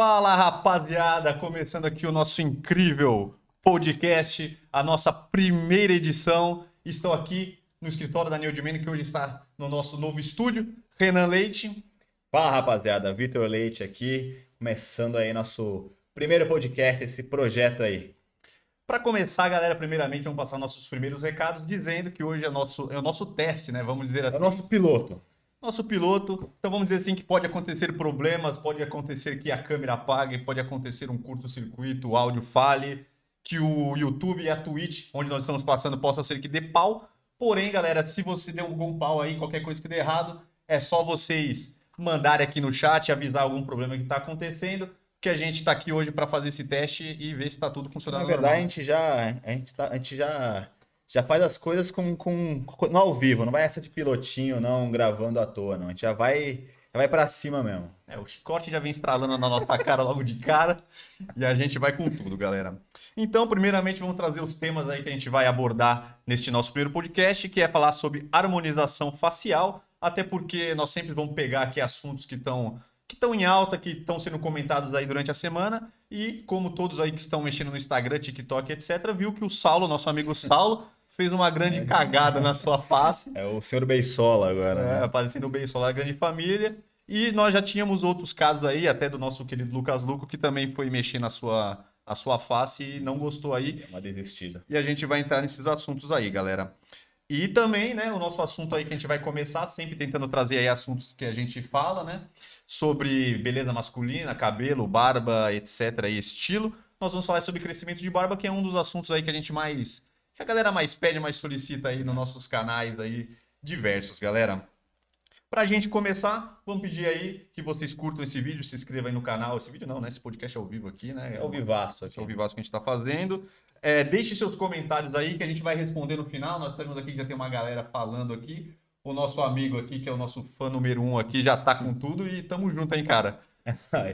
Fala rapaziada, começando aqui o nosso incrível podcast, a nossa primeira edição. Estou aqui no escritório da Neo Dimeno, que hoje está no nosso novo estúdio. Renan Leite. Fala rapaziada, Vitor Leite aqui, começando aí nosso primeiro podcast, esse projeto aí. Para começar, galera, primeiramente vamos passar nossos primeiros recados, dizendo que hoje é, nosso, é o nosso teste, né? Vamos dizer assim. É o nosso piloto. Nosso piloto. Então vamos dizer assim que pode acontecer problemas, pode acontecer que a câmera apague, pode acontecer um curto-circuito, o áudio fale, que o YouTube e a Twitch, onde nós estamos passando, possa ser que dê pau. Porém, galera, se você deu algum pau aí, qualquer coisa que dê errado, é só vocês mandarem aqui no chat, avisar algum problema que está acontecendo, que a gente está aqui hoje para fazer esse teste e ver se está tudo funcionando. Na verdade, normal. a gente já, a gente tá, a gente já, já faz as coisas com, com, com- no ao vivo, não vai essa de pilotinho, não, gravando à toa, não. A gente já vai, já vai para cima mesmo. É, o chicote já vem estralando na nossa cara logo de cara e a gente vai com tudo, galera. Então, primeiramente, vamos trazer os temas aí que a gente vai abordar neste nosso primeiro podcast, que é falar sobre harmonização facial, até porque nós sempre vamos pegar aqui assuntos que estão que estão em alta, que estão sendo comentados aí durante a semana, e como todos aí que estão mexendo no Instagram, TikTok, etc., viu que o Saulo, nosso amigo Saulo, fez uma grande cagada na sua face. É o senhor Beisola agora, É, né? aparecendo bem solar grande família. E nós já tínhamos outros casos aí, até do nosso querido Lucas Luco, que também foi mexer na sua, na sua face e não gostou aí. É uma desistida. E a gente vai entrar nesses assuntos aí, galera. E também, né, o nosso assunto aí que a gente vai começar, sempre tentando trazer aí assuntos que a gente fala, né? Sobre beleza masculina, cabelo, barba, etc. e estilo. Nós vamos falar sobre crescimento de barba, que é um dos assuntos aí que a gente mais. Que a galera mais pede, mais solicita aí nos nossos canais aí diversos, galera. Pra gente começar, vamos pedir aí que vocês curtam esse vídeo, se inscrevam aí no canal. Esse vídeo não, né? Esse podcast é ao vivo aqui, né? É o vivaço aqui. é o Vivaço que a gente está fazendo. É, deixe seus comentários aí que a gente vai responder no final. Nós temos aqui, já tem uma galera falando aqui. O nosso amigo aqui, que é o nosso fã número um aqui, já tá com tudo e tamo junto, hein, cara?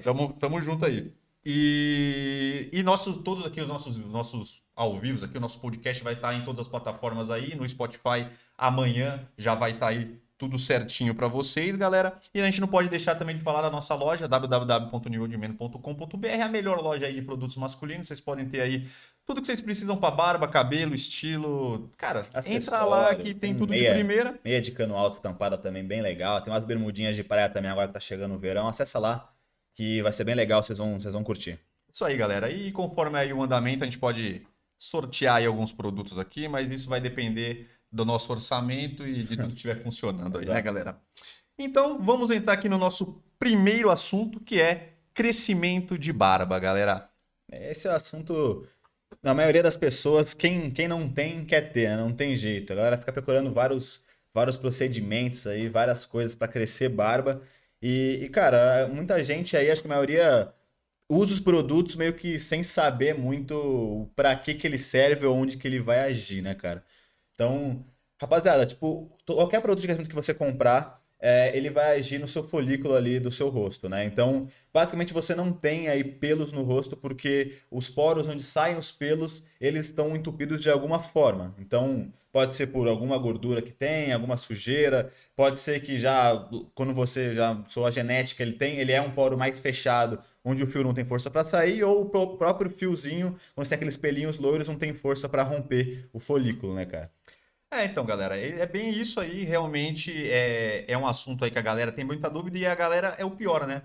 Tamo, tamo junto aí. E, e nossos, todos aqui, os nossos, os nossos ao vivo aqui, o nosso podcast vai estar em todas as plataformas aí, no Spotify amanhã já vai estar aí tudo certinho para vocês, galera. E a gente não pode deixar também de falar da nossa loja, www.niveldemeno.com.br, a melhor loja aí de produtos masculinos. Vocês podem ter aí tudo que vocês precisam para barba, cabelo, estilo. Cara, entra lá que tem tem tudo de primeira. Meia de cano alto tampada também, bem legal. Tem umas bermudinhas de praia também agora que tá chegando o verão. Acessa lá, que vai ser bem legal, vocês vão, vocês vão curtir. Isso aí, galera. E conforme aí o andamento, a gente pode sortear aí alguns produtos aqui, mas isso vai depender do nosso orçamento e de tudo que estiver funcionando aí, né, galera? Então, vamos entrar aqui no nosso primeiro assunto, que é crescimento de barba, galera. Esse é o assunto. Na maioria das pessoas, quem, quem não tem, quer ter, né? Não tem jeito. A galera fica procurando vários, vários procedimentos aí, várias coisas para crescer barba. E, e, cara, muita gente aí, acho que a maioria usa os produtos meio que sem saber muito para que que ele serve ou onde que ele vai agir, né, cara? Então, rapaziada, tipo, qualquer produto de que você comprar, é, ele vai agir no seu folículo ali do seu rosto, né? Então, basicamente você não tem aí pelos no rosto porque os poros onde saem os pelos, eles estão entupidos de alguma forma. Então, pode ser por alguma gordura que tem, alguma sujeira, pode ser que já quando você já sua genética, ele tem, ele é um poro mais fechado, onde o fio não tem força para sair, ou o pró- próprio fiozinho, onde tem aqueles pelinhos loiros, não tem força para romper o folículo, né, cara? É, então, galera, é é bem isso aí, realmente é, é um assunto aí que a galera tem muita dúvida e a galera é o pior, né?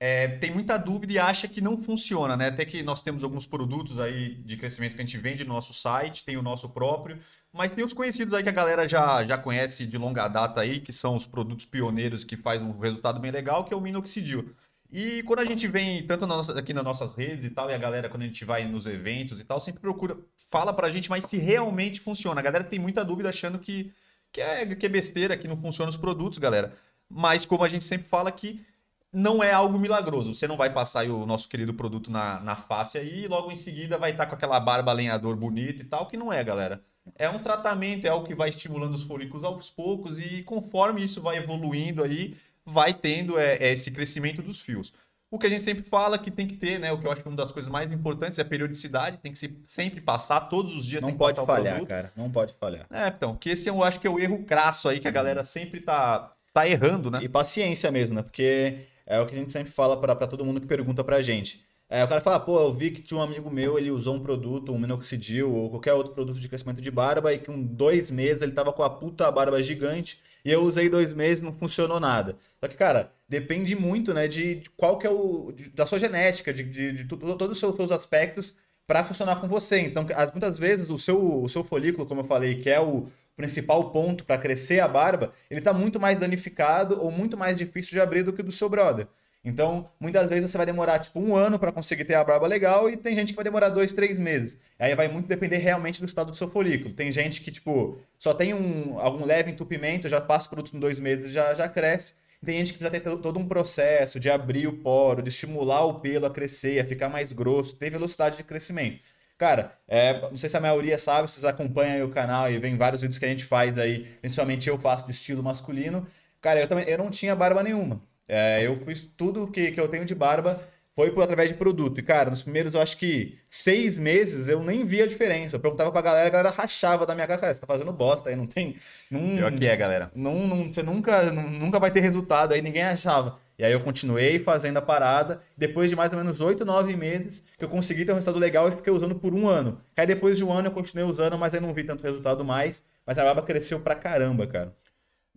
É, tem muita dúvida e acha que não funciona, né? Até que nós temos alguns produtos aí de crescimento que a gente vende no nosso site, tem o nosso próprio, mas tem os conhecidos aí que a galera já, já conhece de longa data aí, que são os produtos pioneiros que faz um resultado bem legal, que é o minoxidil. E quando a gente vem, tanto na nossa- aqui nas nossas redes e tal, e a galera, quando a gente vai nos eventos e tal, sempre procura, fala pra gente, mas se realmente funciona. A galera tem muita dúvida achando que, que, é, que é besteira, que não funcionam os produtos, galera. Mas como a gente sempre fala que não é algo milagroso. Você não vai passar o nosso querido produto na, na face aí e logo em seguida vai estar com aquela barba lenhador bonita e tal, que não é, galera. É um tratamento, é algo que vai estimulando os folículos aos poucos e conforme isso vai evoluindo aí, vai tendo é, é, esse crescimento dos fios. O que a gente sempre fala que tem que ter, né? O que eu acho que é uma das coisas mais importantes é a periodicidade, tem que se, sempre passar, todos os dias Não tem que pode falhar, cara. Não pode falhar. É, então, que esse eu acho que é o erro crasso aí que a galera sempre tá, tá errando, né? E paciência mesmo, né? Porque é o que a gente sempre fala para todo mundo que pergunta pra gente. É, o cara fala, pô, eu vi que tinha um amigo meu, ele usou um produto, um minoxidil ou qualquer outro produto de crescimento de barba e que com dois meses ele tava com a puta barba gigante e eu usei dois meses não funcionou nada. Só que, cara, depende muito, né, de, de qual que é o... De, da sua genética, de, de, de todos os seus, seus aspectos para funcionar com você. Então, muitas vezes o seu, o seu folículo, como eu falei, que é o principal ponto para crescer a barba, ele está muito mais danificado ou muito mais difícil de abrir do que o do seu brother. Então, muitas vezes você vai demorar tipo um ano para conseguir ter a barba legal e tem gente que vai demorar dois, três meses. Aí vai muito depender realmente do estado do seu folículo. Tem gente que tipo só tem um algum leve entupimento, já passa o produto em dois meses já já cresce. Tem gente que já tem todo um processo de abrir o poro, de estimular o pelo a crescer, a ficar mais grosso, ter velocidade de crescimento. Cara, é, não sei se a maioria sabe, vocês acompanham o canal e vem vários vídeos que a gente faz aí, principalmente eu faço do estilo masculino. Cara, eu também eu não tinha barba nenhuma. É, eu fiz tudo que, que eu tenho de barba foi por através de produto. E, cara, nos primeiros, eu acho que seis meses, eu nem via a diferença. Eu perguntava pra galera, a galera rachava da minha cara, cara, você tá fazendo bosta aí, não tem... Não, Pior que é, galera. Não, não, você nunca, nunca vai ter resultado aí, ninguém achava. E aí eu continuei fazendo a parada. Depois de mais ou menos oito, nove meses, que eu consegui ter um resultado legal e fiquei usando por um ano. Aí depois de um ano eu continuei usando, mas aí não vi tanto resultado mais. Mas a barba cresceu pra caramba, cara.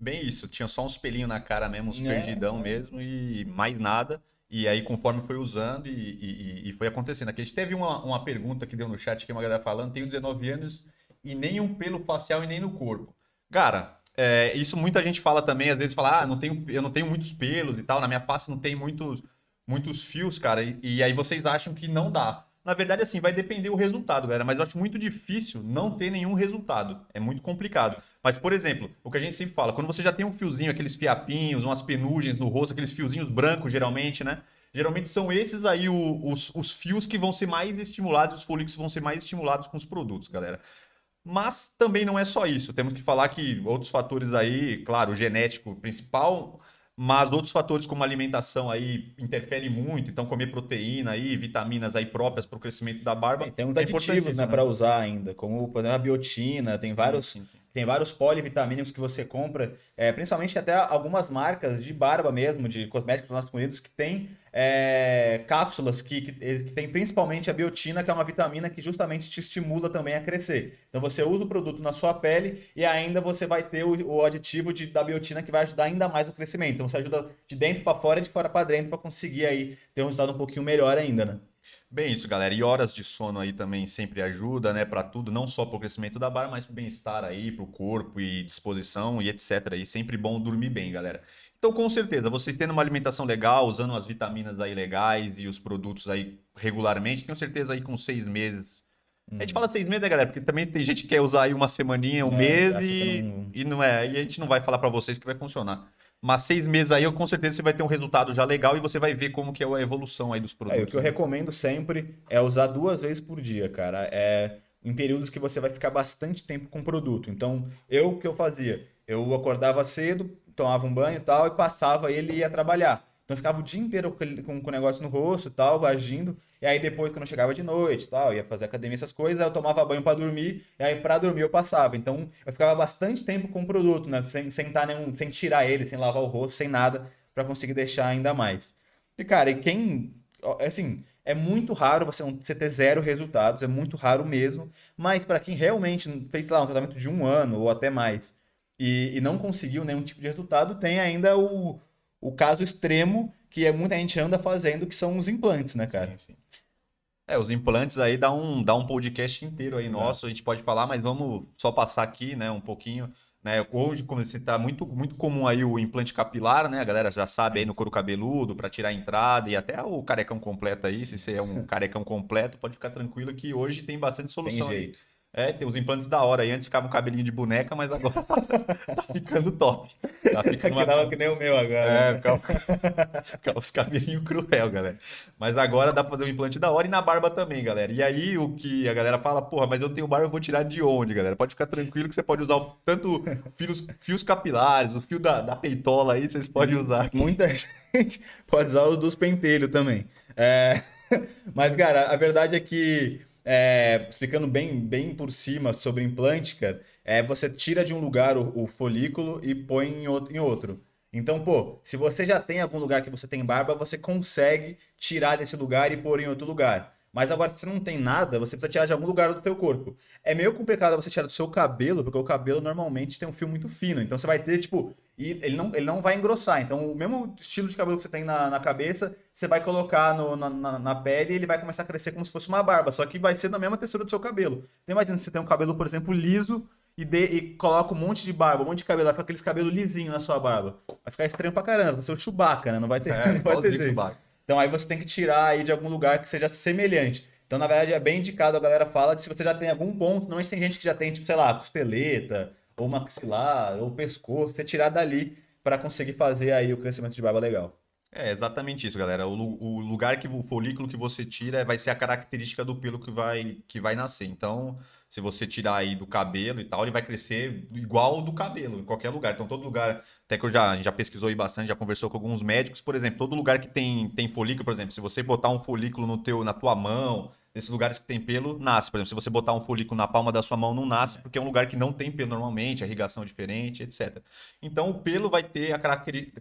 Bem isso, tinha só uns pelinhos na cara mesmo, uns é, perdidão é. mesmo e mais nada. E aí, conforme foi usando e, e, e foi acontecendo. Aqui a gente teve uma, uma pergunta que deu no chat que uma galera falando: tenho 19 anos e nem um pelo facial e nem no corpo. Cara, é, isso muita gente fala também, às vezes fala, ah, não tenho, eu não tenho muitos pelos e tal, na minha face não tem muitos, muitos fios, cara. E, e aí vocês acham que não dá. Na verdade, assim, vai depender o resultado, galera. Mas eu acho muito difícil não ter nenhum resultado. É muito complicado. Mas, por exemplo, o que a gente sempre fala, quando você já tem um fiozinho, aqueles fiapinhos, umas penugens no rosto, aqueles fiozinhos brancos, geralmente, né? Geralmente são esses aí os, os fios que vão ser mais estimulados, os folículos vão ser mais estimulados com os produtos, galera. Mas também não é só isso. Temos que falar que outros fatores aí, claro, o genético principal, mas outros fatores como alimentação aí interferem muito, então comer proteína aí, vitaminas aí próprias para o crescimento da barba. tem uns é aditivos né, né? para usar ainda, como por exemplo, a biotina, tem sim, vários sim, sim. Tem vários polivitamínicos que você compra, é, principalmente até algumas marcas de barba mesmo, de cosméticos masculinos que tem é, cápsulas que, que, que, tem principalmente a biotina, que é uma vitamina que justamente te estimula também a crescer. Então você usa o produto na sua pele e ainda você vai ter o, o aditivo de, da biotina que vai ajudar ainda mais o crescimento. Então você ajuda de dentro para fora e de fora para dentro para conseguir aí ter um resultado um pouquinho melhor ainda, né? Bem isso, galera. E horas de sono aí também sempre ajuda, né, para tudo, não só para o crescimento da barba, mas para o bem-estar aí, para o corpo e disposição e etc. E sempre bom dormir bem, galera. Então, com certeza, vocês tendo uma alimentação legal, usando as vitaminas aí legais e os produtos aí regularmente, tenho certeza aí com seis meses. Hum. A gente hum. fala seis meses, né, galera? Porque também tem gente que quer usar aí uma semaninha, um é, mês e não... e não é. E a gente não vai falar para vocês que vai funcionar. Mas seis meses aí, com certeza você vai ter um resultado já legal e você vai ver como que é a evolução aí dos produtos. É, o que eu recomendo sempre é usar duas vezes por dia, cara. É em períodos que você vai ficar bastante tempo com o produto. Então, eu o que eu fazia? Eu acordava cedo, tomava um banho e tal, e passava ele e ia trabalhar. Então ficava o dia inteiro com, o negócio no rosto e tal, agindo. E aí depois, quando eu chegava de noite tal, ia fazer academia, essas coisas, eu tomava banho para dormir, e aí para dormir eu passava. Então eu ficava bastante tempo com o produto, né? Sem, sem, tá nenhum, sem tirar ele, sem lavar o rosto, sem nada, para conseguir deixar ainda mais. E cara, e quem. Assim, é muito raro você, você ter zero resultados, é muito raro mesmo. Mas para quem realmente fez, lá, um tratamento de um ano ou até mais e, e não conseguiu nenhum tipo de resultado, tem ainda o, o caso extremo que é, muita gente anda fazendo, que são os implantes, né, cara? Sim, sim. É, os implantes aí dá um, dá um podcast inteiro aí nosso, a gente pode falar, mas vamos só passar aqui, né, um pouquinho. Né, hoje, como você tá muito, muito comum aí o implante capilar, né? A galera já sabe aí no couro cabeludo para tirar a entrada e até o carecão completo aí, se você é um carecão completo, pode ficar tranquilo que hoje tem bastante solução. Tem jeito. Aí. É, tem os implantes da hora. E antes ficava um cabelinho de boneca, mas agora tá ficando top. Tá ficando uma... que, que nem o meu agora. É, ficava, ficava os cabelinhos cruel, galera. Mas agora dá pra fazer um implante da hora e na barba também, galera. E aí o que a galera fala, porra, mas eu tenho barba, eu vou tirar de onde, galera? Pode ficar tranquilo que você pode usar tanto fios, fios capilares, o fio da, da peitola aí, vocês podem usar. Muita gente pode usar os dos pentelhos também. É... Mas, cara, a verdade é que é, explicando bem, bem por cima sobre implante, cara, é você tira de um lugar o, o folículo e põe em outro, em outro. Então, pô, se você já tem algum lugar que você tem barba, você consegue tirar desse lugar e pôr em outro lugar. Mas agora, se você não tem nada, você precisa tirar de algum lugar do teu corpo. É meio complicado você tirar do seu cabelo, porque o cabelo normalmente tem um fio muito fino. Então você vai ter, tipo, e ele não, ele não vai engrossar. Então, o mesmo estilo de cabelo que você tem na, na cabeça, você vai colocar no, na, na, na, pele e ele vai começar a crescer como se fosse uma barba. Só que vai ser na mesma textura do seu cabelo. Então, imagina se você tem um cabelo, por exemplo, liso e, de, e coloca um monte de barba, um monte de cabelo, vai ficar aqueles cabelos lisinhos na sua barba. Vai ficar estranho pra caramba. Vai ser o Chewbacca, né? Não vai ter, é, não vai ter jeito. Então, aí você tem que tirar aí de algum lugar que seja semelhante. Então, na verdade, é bem indicado, a galera fala, de se você já tem algum ponto, normalmente tem gente que já tem, tipo, sei lá, costeleta, ou maxilar, ou pescoço, você tirar dali para conseguir fazer aí o crescimento de barba legal. É exatamente isso, galera. O, o, lugar que o folículo que você tira vai ser a característica do pelo que vai, que vai nascer. Então, se você tirar aí do cabelo e tal, ele vai crescer igual do cabelo, em qualquer lugar. Então, todo lugar, até que eu já, já pesquisou aí bastante, já conversou com alguns médicos, por exemplo, todo lugar que tem, tem folículo, por exemplo, se você botar um folículo no teu, na tua mão, nesses lugares que tem pelo, nasce. Por exemplo, se você botar um folículo na palma da sua mão, não nasce, porque é um lugar que não tem pelo normalmente, a irrigação é diferente, etc. Então, o pelo vai ter a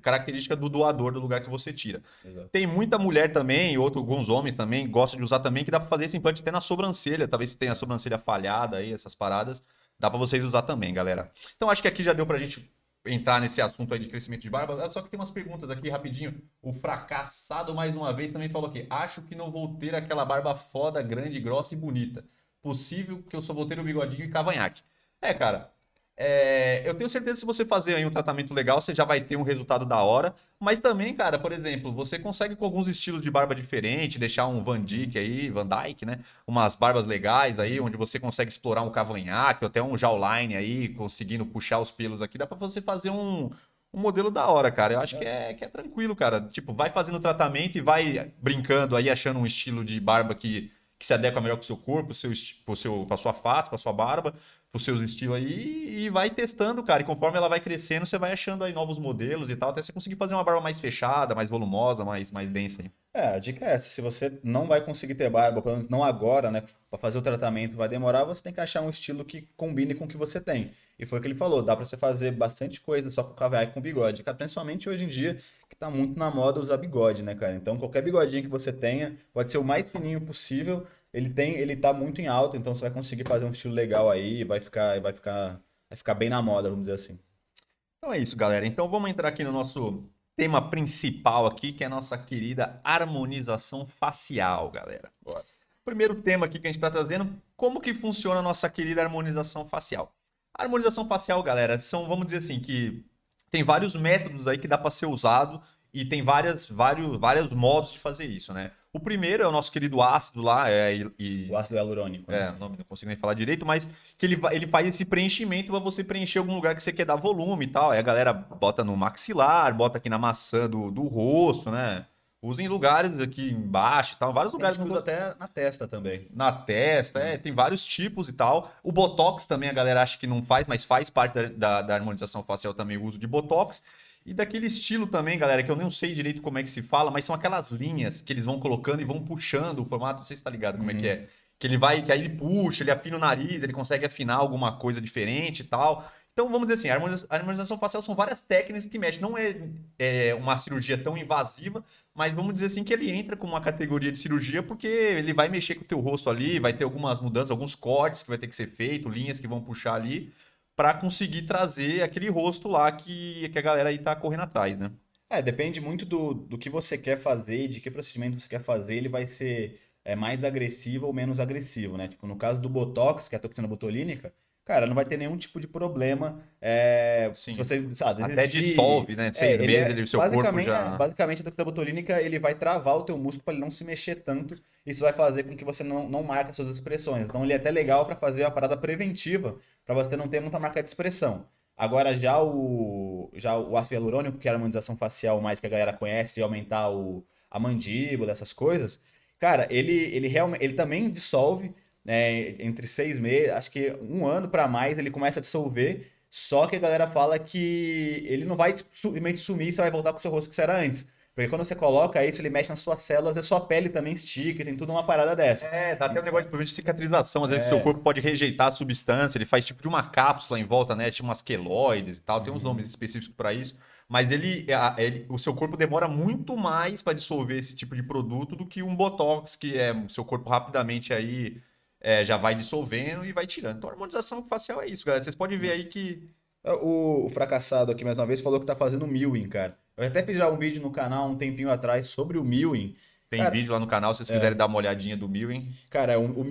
característica do doador do lugar que você tira. Exato. Tem muita mulher também, outro, alguns homens também, gostam de usar também, que dá para fazer esse implante até na sobrancelha. Talvez se tenha a sobrancelha falhada aí, essas paradas. Dá para vocês usar também, galera. Então, acho que aqui já deu pra gente entrar nesse assunto aí de crescimento de barba. Só que tem umas perguntas aqui rapidinho. O fracassado mais uma vez também falou aqui: acho que não vou ter aquela barba foda, grande, grossa e bonita. Possível que eu só vou ter o bigodinho e cavanhaque. É, cara, é, eu tenho certeza que se você fazer aí um tratamento legal, você já vai ter um resultado da hora. Mas também, cara, por exemplo, você consegue com alguns estilos de barba diferente, deixar um Van Dyke aí, Van Dyke, né? Umas barbas legais aí, onde você consegue explorar um cavanhaque, até um jawline aí, conseguindo puxar os pelos aqui. Dá pra você fazer um, um modelo da hora, cara. Eu acho que é, que é tranquilo, cara. Tipo, vai fazendo o tratamento e vai brincando aí, achando um estilo de barba que que se adequa melhor com o seu corpo, seu, pro seu, pra sua face, pra sua barba, pros seus estilos aí, e vai testando, cara. E conforme ela vai crescendo, você vai achando aí novos modelos e tal, até você conseguir fazer uma barba mais fechada, mais volumosa, mais, mais densa aí. É, a dica é essa. Se você não vai conseguir ter barba, pelo menos não agora, né? Pra fazer o tratamento vai demorar, você tem que achar um estilo que combine com o que você tem. E foi o que ele falou, dá pra você fazer bastante coisa só com cavanhaque e com bigode. Cara, principalmente hoje em dia, que tá muito na moda usar bigode, né, cara? Então qualquer bigodinho que você tenha, pode ser o mais fininho possível, ele tem, ele tá muito em alta, então você vai conseguir fazer um estilo legal aí, vai ficar, vai ficar, vai ficar bem na moda, vamos dizer assim. Então é isso, galera. Então vamos entrar aqui no nosso tema principal aqui, que é a nossa querida harmonização facial, galera. Bora. Primeiro tema aqui que a gente está trazendo, como que funciona a nossa querida harmonização facial? A harmonização facial, galera, são, vamos dizer assim, que tem vários métodos aí que dá para ser usado e tem várias, vários, vários modos de fazer isso, né? O primeiro é o nosso querido ácido lá, é, e, o ácido hialurônico. Né? É, não, não consigo nem falar direito, mas que ele, ele faz esse preenchimento para você preencher algum lugar que você quer dar volume e tal. Aí a galera bota no maxilar, bota aqui na maçã do, do rosto, né? Usa em lugares aqui embaixo e tal, vários lugares. que usa até na testa também. Na testa, é, tem vários tipos e tal. O Botox também a galera acha que não faz, mas faz parte da, da, da harmonização facial também o uso de Botox. E daquele estilo também, galera, que eu não sei direito como é que se fala, mas são aquelas linhas que eles vão colocando e vão puxando o formato. Não sei se tá ligado como uhum. é que é. Que ele vai, que aí ele puxa, ele afina o nariz, ele consegue afinar alguma coisa diferente e tal. Então, vamos dizer assim, a harmonização facial são várias técnicas que mexem. Não é, é, uma cirurgia tão invasiva, mas vamos dizer assim que ele entra com uma categoria de cirurgia porque ele vai mexer com o teu rosto ali, vai ter algumas mudanças, alguns cortes que vai ter que ser feito, linhas que vão puxar ali para conseguir trazer aquele rosto lá que, que a galera aí tá correndo atrás, né? É, depende muito do, do que você quer fazer, de que procedimento você quer fazer, ele vai ser é, mais agressivo ou menos agressivo, né? Tipo, no caso do Botox, que é a toxina botulínica, cara, não vai ter nenhum tipo de problema. É, Sim. Se você, sabe, Até dissolve, né? De seis é, meses, ele, o seu corpo já... Basicamente, a toxina botulínica, ele vai travar o teu músculo para ele não se mexer tanto. Isso vai fazer com que você não, não marque as suas expressões. Então, ele é até legal para fazer uma parada preventiva, para você não ter muita marca de expressão. Agora, já o, já o ácido hialurônico, que é a harmonização facial mais que a galera conhece, de aumentar o, a mandíbula, essas coisas, cara, ele, ele, realmente, ele também dissolve né, entre seis meses, acho que um ano para mais, ele começa a dissolver. Só que a galera fala que ele não vai simplesmente sumir, você vai voltar com o seu rosto que você era antes. Porque quando você coloca isso, ele mexe nas suas células e sua pele também estica, tem tudo uma parada dessa. É, dá até um negócio de cicatrização, às vezes é. seu corpo pode rejeitar a substância, ele faz tipo de uma cápsula em volta, né? Tipo umas queloides e tal, tem uns uhum. nomes específicos para isso. mas ele, a- ele- o seu corpo demora muito mais para dissolver esse tipo de produto do que um Botox, que é o seu corpo rapidamente aí é, já vai dissolvendo e vai tirando. Então, a harmonização facial é isso, galera. Vocês podem ver aí que O, o fracassado aqui mais uma vez falou que tá fazendo milling, cara. Eu até fiz já um vídeo no canal um tempinho atrás sobre o milling. tem Cara, vídeo lá no canal, se vocês quiserem dar uma olhadinha do Milling. Cara, o, o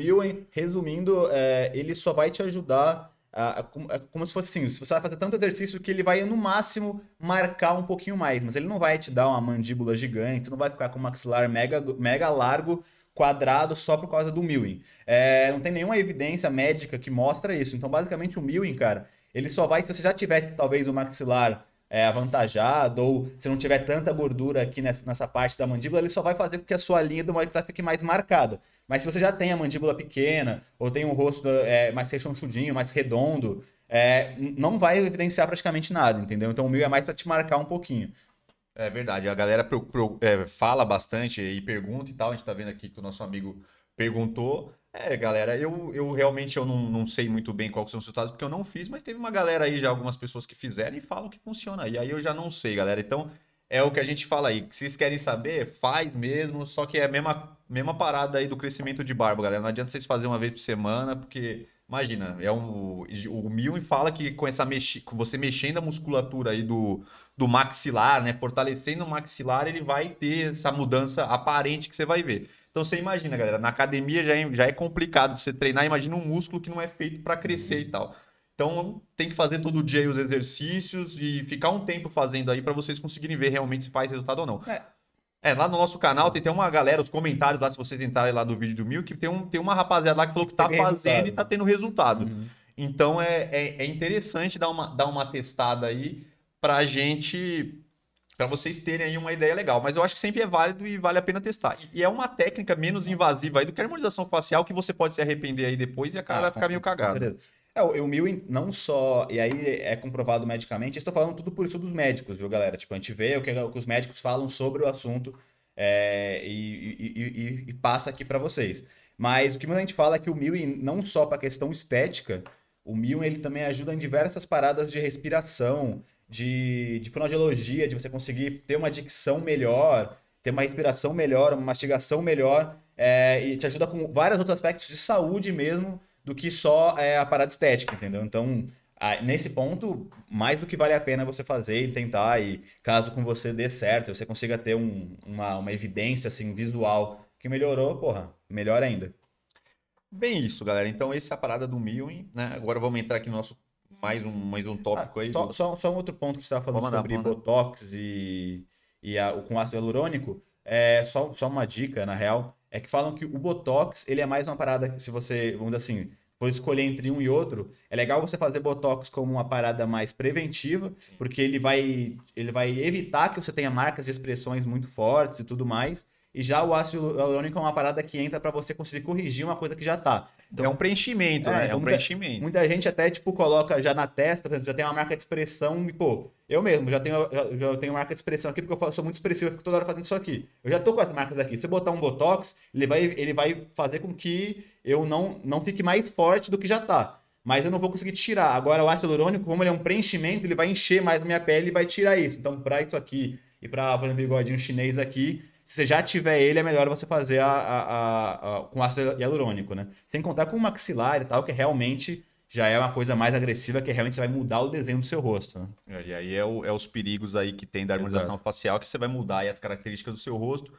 resumindo, é, ele só vai te ajudar a, a- como- é como se fosse assim, se você vai fazer tanto exercício que ele vai no máximo marcar um pouquinho mais, mas ele não vai te dar uma mandíbula gigante, você não vai ficar com um maxilar mega, mega largo, quadrado só por causa do milling. É, não tem nenhuma evidência médica que mostra isso. Então, basicamente, o milling, cara, ele só vai se você já tiver talvez o maxilar é, avantajado ou se não tiver tanta gordura aqui nessa, nessa parte da mandíbula, ele só vai fazer com que a sua linha do maxilar fique mais marcada. Mas se você já tem a mandíbula pequena ou tem um rosto é, mais rechonchudinho, mais redondo, é, não vai evidenciar praticamente nada, entendeu? Então o milling é mais para te marcar um pouquinho. É verdade, a galera pro- pro- é, fala bastante e pergunta e tal. A gente tá vendo aqui que o nosso amigo perguntou. É, galera, eu, eu realmente eu não, não sei muito bem quais são os resultados, porque eu não fiz, mas teve uma galera aí, já algumas pessoas que fizeram e falam que funciona. E aí eu já não sei, galera. Então, é o que a gente fala aí. Se vocês querem saber, faz mesmo, só que é a mesma, mesma parada aí do crescimento de barba, galera. Não adianta vocês fazerem uma vez por semana, porque, imagina, é um, o Milne fala que com essa mexi, com você mexendo a musculatura aí do, do maxilar, né, fortalecendo o maxilar, ele vai ter essa mudança aparente que você vai ver. Então você imagina, galera, na academia já é, já é complicado você treinar, imagina um músculo que não é feito para crescer e tal. Então tem que fazer todo dia aí os exercícios e ficar um tempo fazendo aí para vocês conseguirem ver realmente se faz resultado ou não. É. É, lá no nosso canal tem, tem uma galera, os comentários lá, se vocês entrarem lá no vídeo do Mil, que tem, um, tem uma rapaziada lá que falou que tá fazendo resultado. e tá tendo resultado. Uhum. Então é, é, é interessante dar uma, dar uma testada aí pra gente. Pra vocês terem aí uma ideia legal. Mas eu acho que sempre é válido e vale a pena testar. E, é uma técnica menos invasiva aí do que a harmonização facial que você pode se arrepender aí depois e a cara Ah, vai ficar meio cagada. É, o, o não só, e aí é comprovado medicamente, estou falando tudo por estudos médicos, viu, galera? Tipo, a gente vê o que, o que os médicos falam sobre o assunto é, e, e- e- e- passa aqui para vocês. Mas o que muita gente fala é que o milling, não só para questão estética, o milling ele também ajuda em diversas paradas de respiração, de, de fonoaudiologia, de você conseguir ter uma dicção melhor, ter uma respiração melhor, uma mastigação melhor, é, e te ajuda com vários outros aspectos de saúde mesmo, do que só é, a parada estética, entendeu? Então, nesse ponto, mais do que vale a pena você fazer e tentar, e caso com você dê certo, você consiga ter um- uma, uma evidência assim, visual que melhorou, porra, melhor ainda. Bem isso, galera. Então, essa é a parada do Milling, né? Agora vamos entrar aqui no nosso mais um, mais um tópico Ah, aí. só, do- só, só um outro ponto que você estava falando mandar, sobre mandar. Botox e, e a- com ácido hialurônico, é só, só uma dica, na real, é que falam que o Botox, ele é mais uma parada se você, vamos dizer assim, for escolher entre um e outro, é legal você fazer Botox como uma parada mais preventiva, Sim. porque ele vai, ele vai evitar que você tenha marcas e expressões muito fortes e tudo mais, e já o ácido hialurônico é uma parada que entra para você conseguir corrigir uma coisa que já tá. É um preenchimento, É, né? É então um muita- preenchimento. Muita gente até, tipo, coloca já na testa, já tem uma marca de expressão e, pô, eu mesmo já tenho, já, já tenho marca de expressão aqui porque eu sou muito expressivo, eu fico toda hora fazendo isso aqui. Eu já tô com as marcas aqui. Se eu botar um Botox, ele vai, ele vai fazer com que eu não, não fique mais forte do que já tá. Mas eu não vou conseguir tirar. Agora, o ácido hialurônico, como ele é um preenchimento, ele vai encher mais a minha pele e vai tirar isso. Então, pra isso aqui e pra, por exemplo, bigodinho chinês aqui, se você já tiver ele, é melhor você fazer a, a- a- com ácido hialurônico, né? Sem contar com o maxilar e tal, que realmente já é uma coisa mais agressiva, que realmente você vai mudar o desenho do seu rosto, né? E aí é, o- é os perigos aí que tem da harmonização Exato. facial, que você vai mudar aí as características do seu rosto.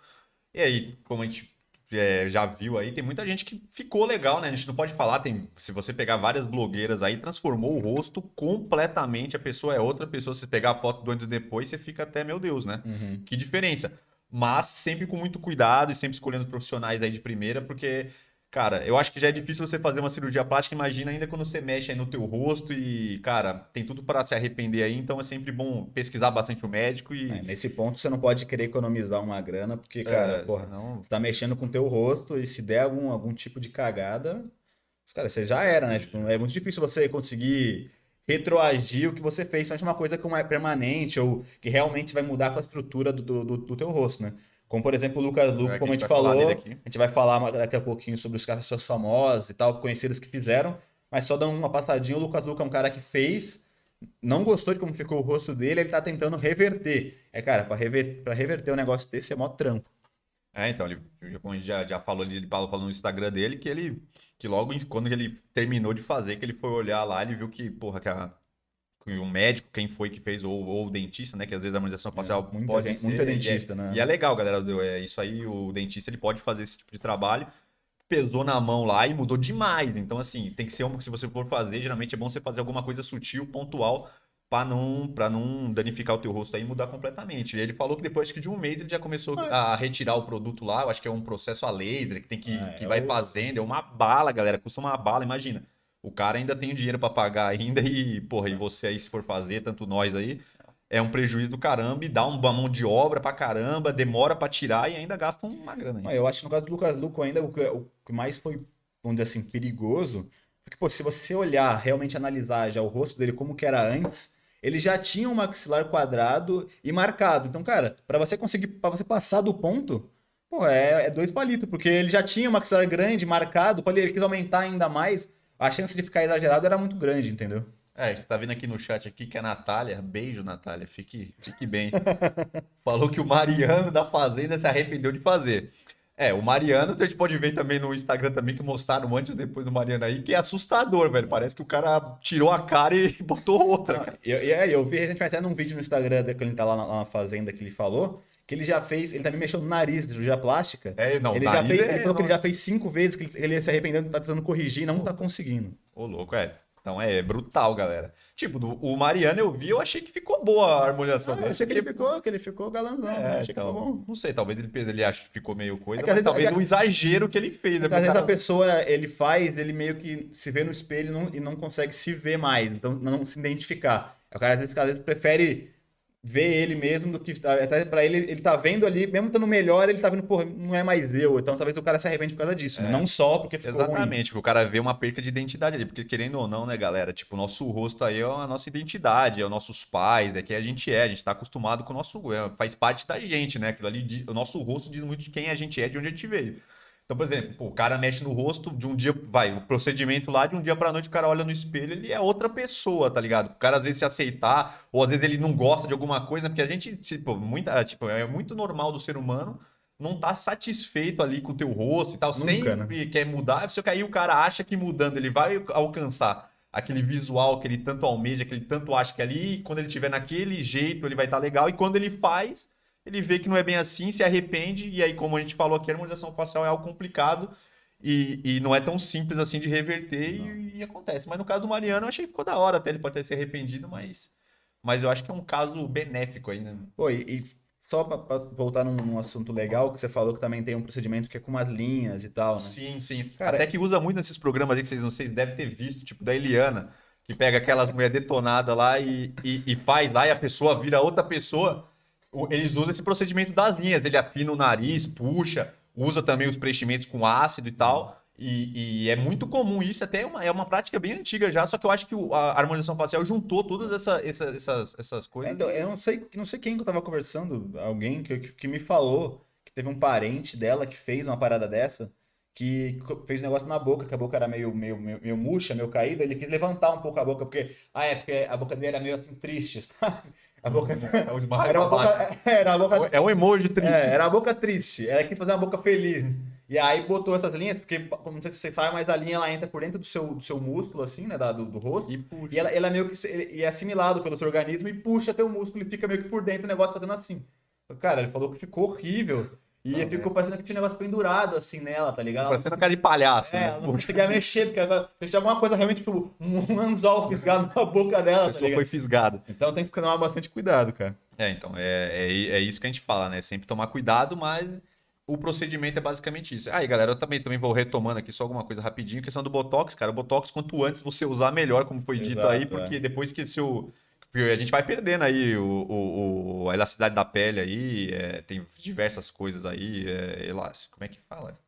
E aí, como a gente é, já viu aí, tem muita gente que ficou legal, né? A gente não pode falar, tem, se você pegar várias blogueiras aí, transformou o rosto completamente, a pessoa é outra pessoa. Se pegar a foto do antes e depois, você fica até, meu Deus, né? Que diferença. Mas sempre com muito cuidado e sempre escolhendo profissionais aí de primeira, porque, cara, eu acho que já é difícil você fazer uma cirurgia plástica, imagina ainda quando você mexe aí no teu rosto e, cara, tem tudo para se arrepender aí, então é sempre bom pesquisar bastante o médico e... É, nesse ponto, você não pode querer economizar uma grana, porque, cara, é, porra, não- você tá mexendo com o teu rosto e se der algum, algum tipo de cagada, cara, você já era, né? Tipo, é muito difícil você conseguir retroagir o que você fez, mas uma coisa que não é permanente ou que realmente vai mudar com a estrutura do, do, do- teu rosto, né? Como, por exemplo, o Lucas Luco, É como a gente falou, a gente vai falar daqui a pouquinho sobre os caras pessoas famosas e tal, conhecidas que fizeram, mas só dando uma passadinha, o Lucas Luco é um cara que fez não gostou de como ficou o rosto dele, ele tá tentando reverter. É, cara, pra, rever, pra reverter um negócio desse é mó trampo. É, então, ele como a gente já, já falou ali, ele falou no Instagram dele que ele, que logo em- quando ele terminou de fazer, que ele foi olhar lá, ele viu que, porra, que, a, que o médico, quem foi que fez, ou, ou o dentista, né, que às vezes a harmonização facial É, muita pode gente, ser, muito e é- dentista, né? E é legal, galera. É isso aí, o dentista ele pode fazer esse tipo de trabalho. Pesou na mão lá e mudou demais. Então, assim, tem que ser um. Se você for fazer, geralmente é bom você fazer alguma coisa sutil, pontual, para não, pra não danificar o teu rosto aí e mudar completamente. E ele falou que depois acho que de um mês ele já começou a retirar o produto lá. Eu acho que é um processo a laser que tem que, Ah, que é vai fazendo. É uma bala, galera. Custa uma bala, imagina. O cara ainda tem o dinheiro para pagar ainda e, porra, e você aí se for fazer, tanto nós aí, é um prejuízo do caramba e dá uma mão de obra pra caramba, demora pra tirar e ainda gasta uma grana. Aí. Eu acho que no caso do Lucas Luco ainda, o que, o que mais foi, vamos dizer assim, perigoso, foi que, pô, se você olhar, realmente analisar já o rosto dele como que era antes, ele já tinha um maxilar quadrado e marcado. Então, cara, pra você conseguir, para você passar do ponto, pô, é, é dois palitos, porque ele já tinha um maxilar grande, marcado, ele quis aumentar ainda mais, a chance de ficar exagerado era muito grande, entendeu? É, tá vendo aqui no chat aqui que a Natália, beijo Natália, fique, fique bem. Falou que o Mariano da Fazenda se arrependeu de fazer. É, o Mariano, a gente pode ver também no Instagram também que mostraram antes e depois do Mariano aí, que é assustador, velho. Parece que o cara tirou a cara e botou outra, cara. E e aí, eu vi recentemente até num vídeo no Instagram que ele tá lá na, lá na fazenda que ele falou, que ele já fez, ele também mexeu no nariz de cirurgia plástica. É, não, ele, já fez, é- ele falou que não- ele já fez cinco vezes, que ele, ele se arrependendo, tá tentando corrigir, não tá conseguindo. Ô, louco, é. Então é brutal, galera. Tipo, do- o Mariano eu vi, eu achei que ficou boa a harmonização Ah, eu dele. achei que ele ficou, que ele ficou galanzão, É, né? achei que então, ficou bom. Não sei, talvez ele, ele acha que ficou meio coisa, É que vezes- talvez é que- o exagero que ele fez. né? Porque às vezes a pessoa, ele faz, ele meio que se vê no espelho e não, e não consegue se ver mais, então não se identificar. O cara às vezes, às vezes prefere ver ele mesmo do que até pra ele ele tá vendo ali, mesmo estando melhor, ele tá vendo, pô, não é mais eu. Então talvez o cara se arrepende por causa disso, É. não só porque ficou. Exatamente, porque o cara vê uma perca de identidade ali, porque querendo ou não, né, galera, tipo, o nosso rosto aí é a nossa identidade, é os nossos pais, é quem a gente é, a gente tá acostumado com o nosso, é, faz parte da gente, né, aquilo ali, o nosso rosto diz muito de quem a gente é, de onde a gente veio. Então, por exemplo, pô, o cara mexe no rosto de um dia, vai, o procedimento lá, de um dia pra noite o cara olha no espelho, ele é outra pessoa, tá ligado? O cara às vezes se aceitar, ou às vezes ele não gosta de alguma coisa, porque a gente, tipo, muita, tipo, é muito normal do ser humano não tá satisfeito ali com o teu rosto e tal, Nunca, sempre quer mudar, só que aí o cara acha que mudando ele vai alcançar aquele visual que ele tanto almeja, que ele tanto acha que ali, quando ele tiver naquele jeito, ele vai estar legal, e quando ele faz, ele vê que não é bem assim, se arrepende, e aí, como a gente falou aqui, a harmonização facial é algo complicado e, e não é tão simples assim de reverter e, e acontece. Mas no caso do Mariano, eu achei que ficou da hora até, ele pode ter se arrependido, mas, mas eu acho que é um caso benéfico aí, né? Pô, e, e só pra voltar num, num assunto legal, que você falou que também tem um procedimento que é com umas linhas e tal, né? Sim, sim. Cara, Até que usa muito nesses programas aí que vocês, vocês devem ter visto, tipo da Eliana, que pega aquelas mulheres detonadas lá e, e, e faz lá e a pessoa vira outra pessoa. Eles usam esse procedimento das linhas. Ele afina o nariz, puxa, usa também os preenchimentos com ácido e tal. E, e é muito comum isso, até é uma, é uma prática bem antiga já, só que eu acho que a harmonização facial juntou todas essa, essa- essas, essas coisas. Então, eu não sei, não sei quem que eu tava conversando, alguém que, que me falou que teve um parente dela que fez uma parada dessa, que fez um negócio na boca, que a boca era meio, meio, meio, meio murcha, meio caída, ele quis levantar um pouco a boca, porque, ah, é porque a boca dele era meio assim triste, sabe? A boca É um era uma boca, era uma boca, É um emoji triste. é, era uma boca triste, ela quis fazer uma boca feliz. E aí botou essas linhas, porque, não sei se vocês sabem, mas a linha ela entra por dentro do seu, do seu músculo, assim, né, da- do, do rosto. E puxa. E ela, ela é meio que ele- e é assimilado pelo seu organismo e puxa teu músculo e fica meio que por dentro o negócio fazendo assim. Cara, ele falou que ficou horrível. E Não, ficou parecendo que tinha um negócio pendurado assim nela, tá ligado? Parecendo cara de palhaço, É, né? ela não conseguia mexer, porque ela tinha alguma coisa realmente, tipo, um anzol fisgado na boca dela, A tá pessoa ligado? foi fisgada. Então tem que tomar bastante cuidado, cara. É, então, é, é, é isso que a gente fala, né? Sempre tomar cuidado, mas o procedimento é basicamente isso. Aí, galera, eu também, também vou retomando aqui só alguma coisa rapidinho. Questão do Botox, cara. O Botox, quanto antes você usar, melhor, como foi dito Exato, aí, porque depois que o seu. Porque A gente vai perdendo aí o, o- o- a elasticidade da pele aí, é, tem diversas coisas aí, é, elástico, como é que fala?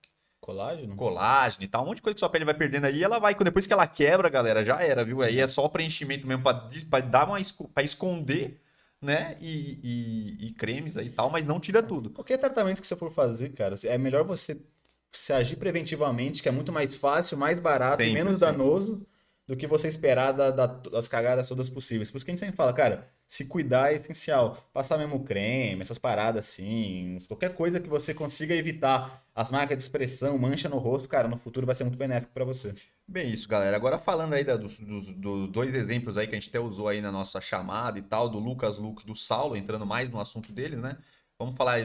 Colágeno? colágeno e tal, um monte de coisa que sua pele vai perdendo aí, ela vai, depois que ela quebra, galera, já era, viu? Aí é só o preenchimento mesmo pra, dar uma, pra esconder, né? E, e- e cremes aí e tal, mas não tira tudo. Qualquer tratamento que você for fazer, cara, é melhor você se agir preventivamente, que é muito mais fácil, mais barato e Sempre, menos sempre. danoso do que você esperar da- da- das cagadas todas possíveis. Por isso que a gente sempre fala, cara, se cuidar é essencial. Passar mesmo creme, essas paradas assim, qualquer coisa que você consiga evitar as marcas de expressão, mancha no rosto, cara, no futuro vai ser muito benéfico pra você. Bem, isso, galera. Agora falando aí da- dos, dos- dos dois exemplos aí que a gente até usou aí na nossa chamada e tal, do Lucas Luke e do Saulo, entrando mais no assunto deles, né? Vamos falar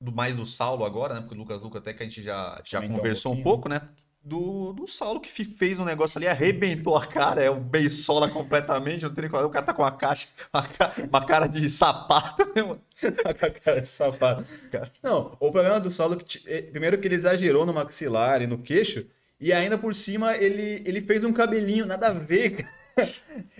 do mais do Saulo agora, né? Porque o Lucas Luke até que a gente já, já Comentou um conversou um, pouquinho, pouco, né? Do, do Saulo que fez um negócio ali, arrebentou a cara, é o beisola completamente, não tem O cara tá com uma caixa, uma, uma cara de sapato, mano? Tá com a cara de sapato. Não, o problema do Saulo, é que, eh, primeiro que ele exagerou no maxilar e no queixo, e ainda por cima ele, ele fez um cabelinho, nada a ver, cara.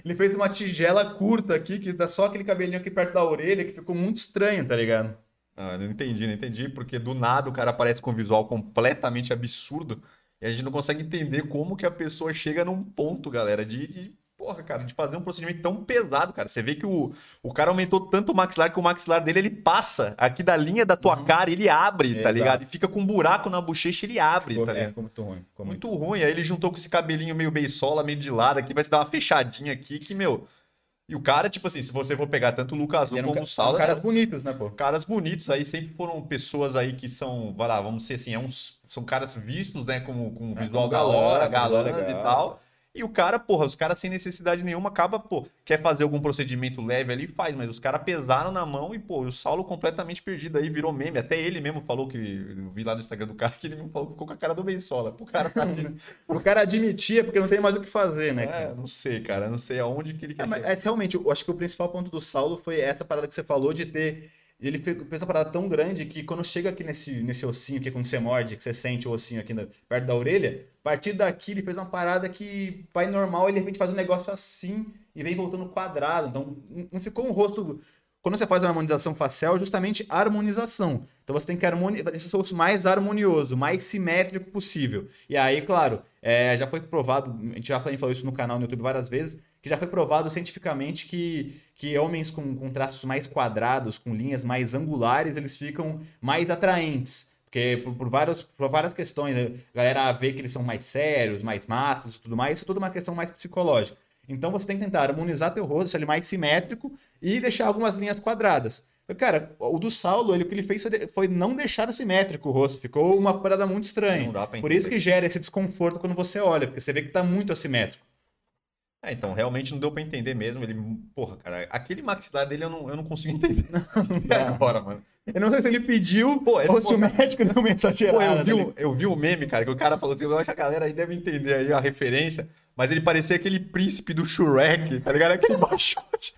Ele fez uma tigela curta aqui, que dá só aquele cabelinho aqui perto da orelha, que ficou muito estranho, tá ligado? Ah, não entendi, não entendi, porque do nada o cara aparece com um visual completamente absurdo e a gente não consegue entender como que a pessoa chega num ponto, galera, de, de, porra, cara, de fazer um procedimento tão pesado, cara. Você vê que o, o cara aumentou tanto o maxilar que o maxilar dele ele passa aqui da linha da tua Uhum. cara, ele abre, tá Exato. ligado? E fica com um buraco na bochecha, ele abre, Ficou, tá é, ligado? ficou muito ruim. Ficou muito... Muito ruim. Aí ele juntou com esse cabelinho meio beisola, meio de lado aqui, vai se dar uma fechadinha aqui que, meu. E o cara, tipo assim, se você for pegar tanto o Lucas eram como o Saulo, são caras bonitos, né, pô? caras bonitos aí sempre foram pessoas aí que são, vai lá, vamos dizer assim, é uns, são caras vistos, né, como com É, visual da galã, visual galãs legal. e tal. E o cara, porra, os caras sem necessidade nenhuma acaba, pô, quer fazer algum procedimento leve ali, faz, mas os caras pesaram na mão e, pô, o Saulo completamente perdido aí, virou meme. Até ele mesmo falou que, eu vi lá no Instagram do cara, que ele mesmo falou que ficou com a cara do Bensola. O cara tá cara admitia porque não tem mais o que fazer, né, É, cara? não sei, cara, não sei aonde que ele É, quer mas, chegar. mas realmente, eu acho que o principal ponto do Saulo foi essa parada que você falou de ter. Ele fez uma parada tão grande que quando chega aqui nesse, nesse ossinho, que é quando você morde, que você sente o ossinho aqui na- perto da orelha, a partir daqui ele fez uma parada que vai normal, ele de repente faz um negócio assim e vem voltando quadrado. Então não- ficou um rosto. Quando você faz uma harmonização facial, é justamente harmonização. Então você tem que harmonizar, seu rosto mais harmonioso, mais simétrico possível. E aí, claro, é, já foi provado, a gente já falou isso no canal no YouTube várias vezes, que já foi provado cientificamente que, que homens com, com traços mais quadrados, com linhas mais angulares, eles ficam mais atraentes. Porque por, por, várias, por várias questões, né? a galera vê que eles são mais sérios, mais másculos e tudo mais, isso é tudo uma questão mais psicológica. Então você tem que tentar harmonizar teu rosto, deixar ele mais simétrico e deixar algumas linhas quadradas. Cara, o do Saulo, ele, o que ele fez foi, foi não deixar simétrico o rosto. Ficou uma parada muito estranha. Por isso que gera esse desconforto quando você olha, porque você vê que tá muito assimétrico. É, então, realmente não deu pra entender mesmo. Ele, porra, cara, aquele maxilar dele eu não, eu não consigo entender até dá. agora, mano. Eu não sei se ele pediu Pô, ele- ou se o médico deu uma Pô, exagerada. eu vi, um, eu vi um meme, cara, que o cara falou assim, eu acho que a galera aí deve entender aí a referência, mas ele parecia aquele príncipe do Shrek, tá ligado? Aquele baixote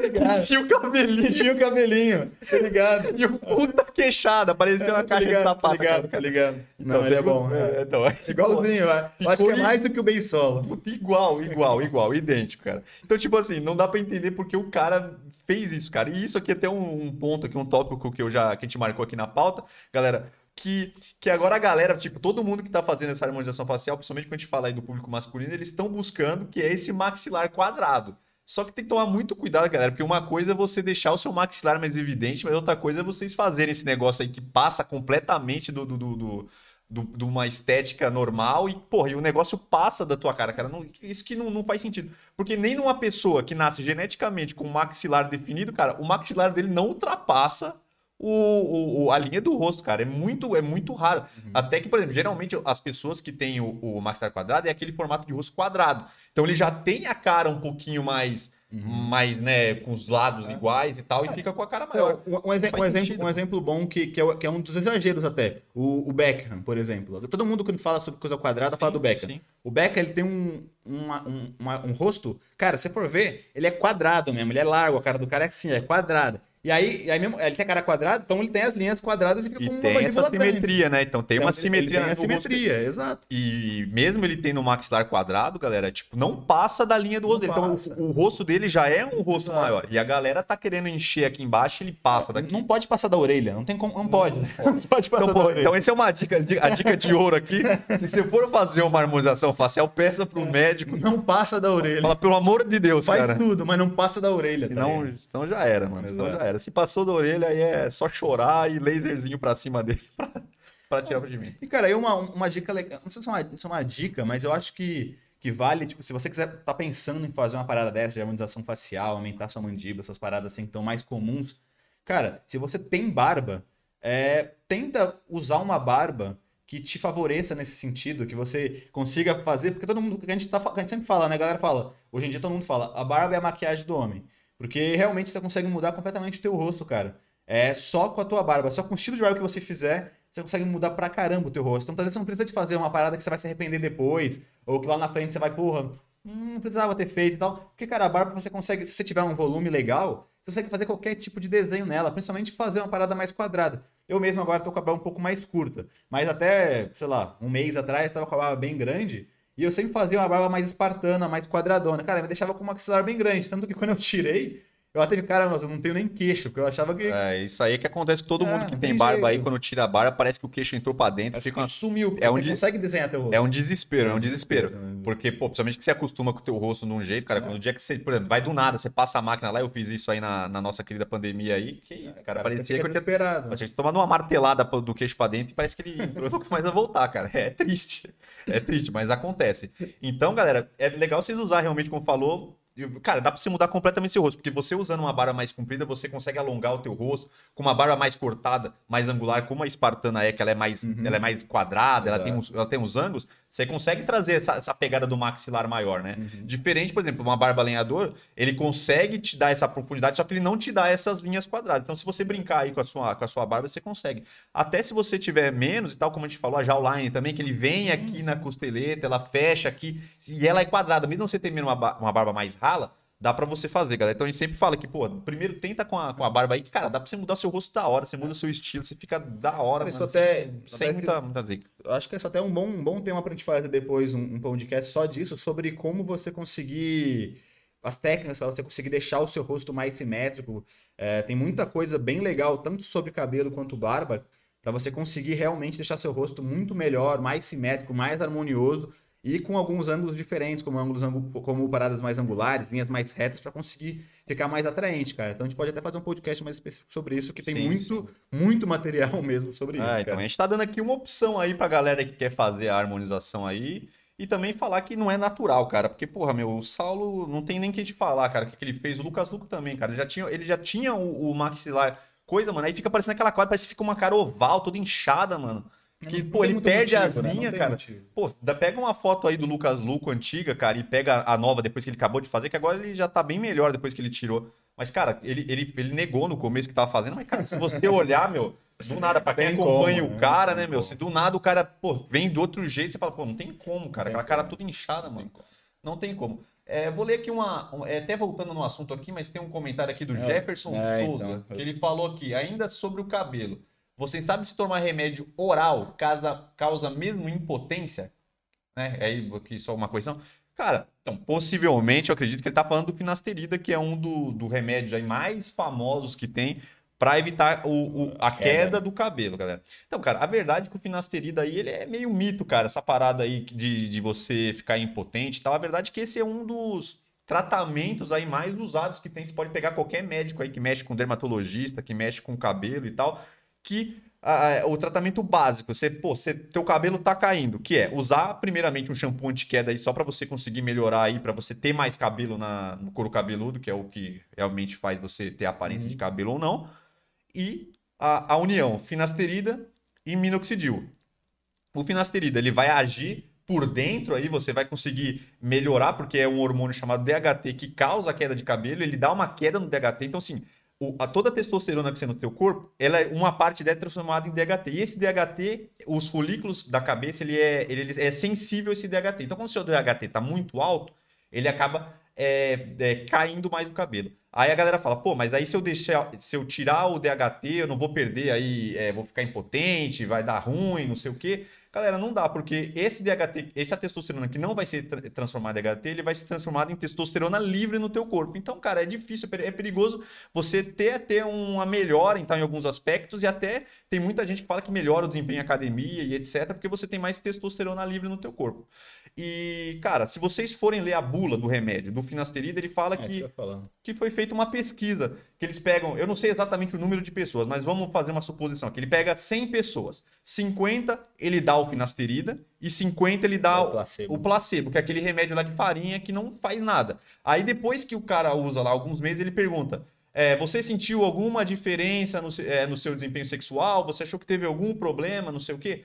ligado? tinha o cabelinho tinha o cabelinho, tá ligado? e o puta queixada, parecia uma caixa de ligado, sapato. tá ligado, tá ligado. Então, Não, ele é bom. É. é, então, Igualzinho, eu acho que é mais do que o Beisola. Puta, Igual, igual, igual, idêntico, cara. Então, tipo assim, não dá pra entender porque o cara fez isso, cara. E isso aqui é até um, um ponto aqui, um tópico que eu já que a gente marcou aqui na pauta, galera. Que, que agora a galera, tipo, todo mundo que tá fazendo essa harmonização facial, principalmente quando a gente fala aí do público masculino, eles estão buscando que é esse maxilar quadrado. Só que tem que tomar muito cuidado, galera, porque uma coisa é você deixar o seu maxilar mais evidente, mas outra coisa é vocês fazerem esse negócio aí que passa completamente do, do, do, do- de uma estética normal e, porra, e o negócio passa da tua cara, cara. Não- isso que não, não faz sentido. Porque nem numa pessoa que nasce geneticamente com um maxilar definido, cara, o maxilar dele não ultrapassa o, o- a linha do rosto, cara. É muito, é muito raro. Uhum. Até que, por exemplo, geralmente as pessoas que têm o, o maxilar quadrado é aquele formato de rosto quadrado. Então ele já tem a cara um pouquinho mais, mais, né, com os lados iguais e tal, e fica com a cara maior. É, um, um exe- um exemplo, um exemplo bom que, que, é, que é um dos exageros até. O, o Beckham, por exemplo. Todo mundo quando fala sobre coisa quadrada fala do Beckham. Sim. O Beckham, ele tem um, uma- um, uma- um rosto... Cara, se for ver, ele é quadrado mesmo. Ele é largo, a cara do cara é assim, é quadrada. E aí, e aí mesmo, ele tem a cara quadrada, então ele tem as linhas quadradas e fica E com uma tem essa simetria, né? Então tem Então, uma ele- simetria Ele tem a no rosto simetria, exato. E mesmo ele tendo um maxilar quadrado, galera, tipo, não passa da linha do rosto Não dele. Então o, o rosto dele já é um rosto Exato. maior. E a galera tá querendo encher aqui embaixo, ele passa daqui. Não pode passar da orelha, não tem como, não pode. Não pode passar Então, da orelha. então essa é uma dica, a dica de ouro aqui. Se você for fazer uma harmonização facial, peça pro médico. Não passa da orelha. Fala, pelo amor de Deus, Faz cara. tudo, mas não passa da orelha. tá Senão, ligado? senão já era, mano. Senão Exato. já era. Se passou da orelha, aí é só chorar e laserzinho pra cima dele pra, pra tirar de mim. E, cara, aí uma, uma dica legal. Não sei se é uma, se é uma dica, mas eu acho que, que vale, tipo, se você quiser tá pensando em fazer uma parada dessa de harmonização facial, aumentar sua mandíbula, essas paradas assim que estão mais comuns, cara, se você tem barba, é, tenta usar uma barba que te favoreça nesse sentido, que você consiga fazer, porque todo mundo, a gente, tá, a gente sempre fala, né, a galera fala, hoje em dia todo mundo fala, a barba é a maquiagem do homem, porque realmente você consegue mudar completamente o teu rosto, cara. É só com a tua barba, só com o estilo de barba que você fizer, você consegue mudar pra caramba o teu rosto. Então, vezes você não precisa de fazer uma parada que você vai se arrepender depois, ou que lá na frente você vai, porra, hum, não precisava ter feito e tal. Porque, cara, a barba você consegue, se você tiver um volume legal, você consegue fazer qualquer tipo de desenho nela, principalmente fazer uma parada mais quadrada. Eu mesmo agora tô com a barba um pouco mais curta, mas até, sei lá, um mês atrás tava com a barba bem grande, e eu sempre fazia uma barba mais espartana, mais quadradona. Cara, me deixava com uma maxilar bem grande, tanto que quando eu tirei, eu até, cara, nossa, eu não tenho nem queixo, porque eu achava que. É, isso aí que acontece com todo é, mundo que tem barba jeito. aí, quando tira a barba, parece que o queixo entrou pra dentro. Parece fica... sumiu, é um de... consegue desenhar teu rosto. É um desespero, é um desespero. Porque, pô, principalmente que você acostuma com o teu rosto de um jeito, cara, é. quando o dia que você, por exemplo, vai do nada, você passa a máquina lá, eu fiz isso aí na, na nossa querida pandemia aí, que isso, é, cara, cara, parecia que eu tinha. A gente tomando uma martelada do queixo pra dentro e parece que ele entrou mais a voltar, cara. É triste. É triste, mas acontece. Então, galera, é legal vocês usar realmente, como falou, Cara, dá pra você mudar completamente seu rosto, porque você usando uma barba mais comprida, você consegue alongar o teu rosto, com uma barba mais cortada, mais angular, como a espartana é, que ela é mais, uhum. ela é mais quadrada, ela tem, uns, ela tem uns ângulos, você consegue trazer essa, essa pegada do maxilar maior, né? Uhum. Diferente, por exemplo, uma barba lenhador, ele consegue te dar essa profundidade, só que ele não te dá essas linhas quadradas. Então, se você brincar aí com a sua, com a sua barba, você consegue. Até se você tiver menos e tal, como a gente falou, a jawline também, que ele vem aqui na costeleta, ela fecha aqui, e ela é quadrada. Mesmo você tendo uma, uma barba mais rala, dá para você fazer, galera. Então a gente sempre fala que, pô, primeiro tenta com a, com a barba aí, que, cara, dá pra você mudar seu rosto da hora, você muda o seu estilo, você fica da hora. Isso até, sem, muita, muita zica. Acho que isso até é um bom, um bom tema pra gente fazer depois, um, um podcast só disso, sobre como você conseguir. As técnicas para você conseguir deixar o seu rosto mais simétrico. É, tem muita coisa bem legal, tanto sobre cabelo quanto barba, para você conseguir realmente deixar seu rosto muito melhor, mais simétrico, mais harmonioso e com alguns ângulos diferentes, como ângulos como paradas mais angulares, linhas mais retas, para conseguir ficar mais atraente, cara. Então a gente pode até fazer um podcast mais específico sobre isso, que tem sim, muito, sim. muito material mesmo sobre isso. Ah, então a gente está dando aqui uma opção aí pra galera que quer fazer a harmonização aí. E também falar que não é natural, cara. Porque, porra, meu, o Saulo não tem nem que te falar, cara. O que, que ele fez? O Lucas Luco também, cara. Ele já tinha, ele já tinha o, o maxilar. Coisa, mano. Aí fica parecendo aquela quadra, parece que fica uma cara oval, toda inchada, mano. Que, não, pô, ele perde motivo, as né? linhas, cara. Motivo. Pô, pega uma foto aí do Lucas Luco antiga, cara, e pega a nova depois que ele acabou de fazer, que agora ele já tá bem melhor depois que ele tirou. Mas, cara, ele, ele, ele negou no começo que tava fazendo, mas, cara, se você olhar, meu, do nada, pra quem acompanha como, o né? cara, né, meu, se do nada o cara, pô, vem do outro jeito, você fala, pô, não tem como, cara, aquela cara toda inchada, mano. Não tem como. É, vou ler aqui uma. É, até voltando no assunto aqui, mas tem um comentário aqui do é, Jefferson é, Souza, então. que ele falou aqui, ainda sobre o cabelo. Você sabe se tomar remédio oral causa, causa mesmo impotência? Né? É aí aqui só uma questão. Cara, então, possivelmente, eu acredito que ele está falando do finasterida, que é um dos do remédios aí mais famosos que tem para evitar o, o, a queda. queda. do cabelo, galera. Então, cara, a verdade é que o finasterida aí, ele é meio mito, cara, essa parada aí de, de você ficar impotente e tal. A verdade é que esse é um dos tratamentos aí mais usados que tem. Você pode pegar qualquer médico aí que mexe com dermatologista, que mexe com cabelo e tal que o tratamento básico, você, pô, você, teu cabelo tá caindo, que é usar primeiramente um shampoo anti-queda aí só para você conseguir melhorar aí, para você ter mais cabelo na, no couro cabeludo, que é o que realmente faz você ter aparência uhum. de cabelo ou não, e a, a união finasterida e minoxidil. O finasterida, ele vai agir por dentro aí, você vai conseguir melhorar, porque é um hormônio chamado DHT que causa a queda de cabelo, ele dá uma queda no DHT, então assim, o, a, toda a testosterona que você tem no teu corpo, ela é, uma parte dela é transformada em DHT. E esse DHT, os folículos da cabeça, ele é, ele é sensível a esse DHT. Então, quando o seu DHT está muito alto, ele acaba é, é, caindo mais o cabelo. Aí a galera fala, pô, mas aí se eu deixar, se eu tirar o DHT, eu não vou perder aí, é, vou ficar impotente, vai dar ruim, não sei o quê. Galera, não dá, porque esse DHT, essa testosterona que não vai ser tra transformada em DHT, ele vai ser transformado em testosterona livre no teu corpo. Então, cara, é difícil, é perigoso você ter até uma melhora, então, em alguns aspectos, e até tem muita gente que fala que melhora o desempenho em academia e etc, porque você tem mais testosterona livre no teu corpo. E, cara, se vocês forem ler a bula do remédio, do finasterida, ele fala é, que, que foi feita uma pesquisa, que eles pegam, eu não sei exatamente o número de pessoas, mas vamos fazer uma suposição, que ele pega 100 pessoas, 50 ele dá o finasterida e 50 ele dá É o placebo. o placebo, que é aquele remédio lá de farinha que não faz nada. Aí depois que o cara usa lá alguns meses, ele pergunta: é, você sentiu alguma diferença no, é, no seu desempenho sexual? Você achou que teve algum problema, não sei o quê?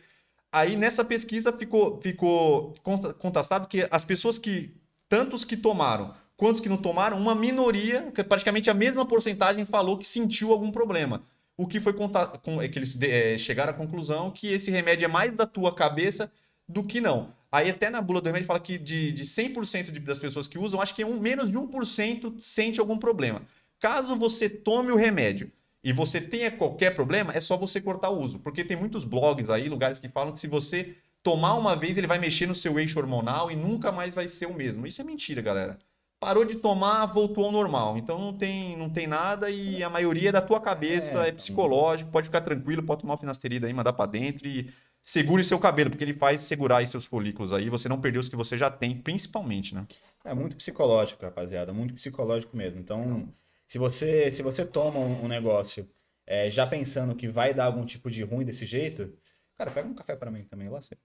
Aí nessa pesquisa ficou, ficou contestado que as pessoas que, tantos que tomaram quantos que não tomaram, uma minoria, é praticamente a mesma porcentagem, falou que sentiu algum problema. O que foi conta- com- é que eles é, chegaram à conclusão que esse remédio é mais da tua cabeça do que não. Aí até na bula do remédio fala que de, de 100% de- das pessoas que usam, acho que um, menos de 1% sente algum problema. Caso você tome o remédio e você tenha qualquer problema, é só você cortar o uso. Porque tem muitos blogs aí, lugares que falam que se você tomar uma vez, ele vai mexer no seu eixo hormonal e nunca mais vai ser o mesmo. Isso é mentira, galera. Parou de tomar, voltou ao normal. Então não tem, não tem nada e a maioria é da tua cabeça, É, é, psicológico. Pode ficar tranquilo, pode tomar o finasterida aí, mandar pra dentro e segure seu cabelo, porque ele faz segurar aí seus folículos aí, você não perder os que você já tem, principalmente, né? É muito psicológico, rapaziada, muito psicológico mesmo. Então, se você se você toma um, negócio é, já pensando que vai dar algum tipo de ruim desse jeito, cara, pega um café pra mim também, lá sei.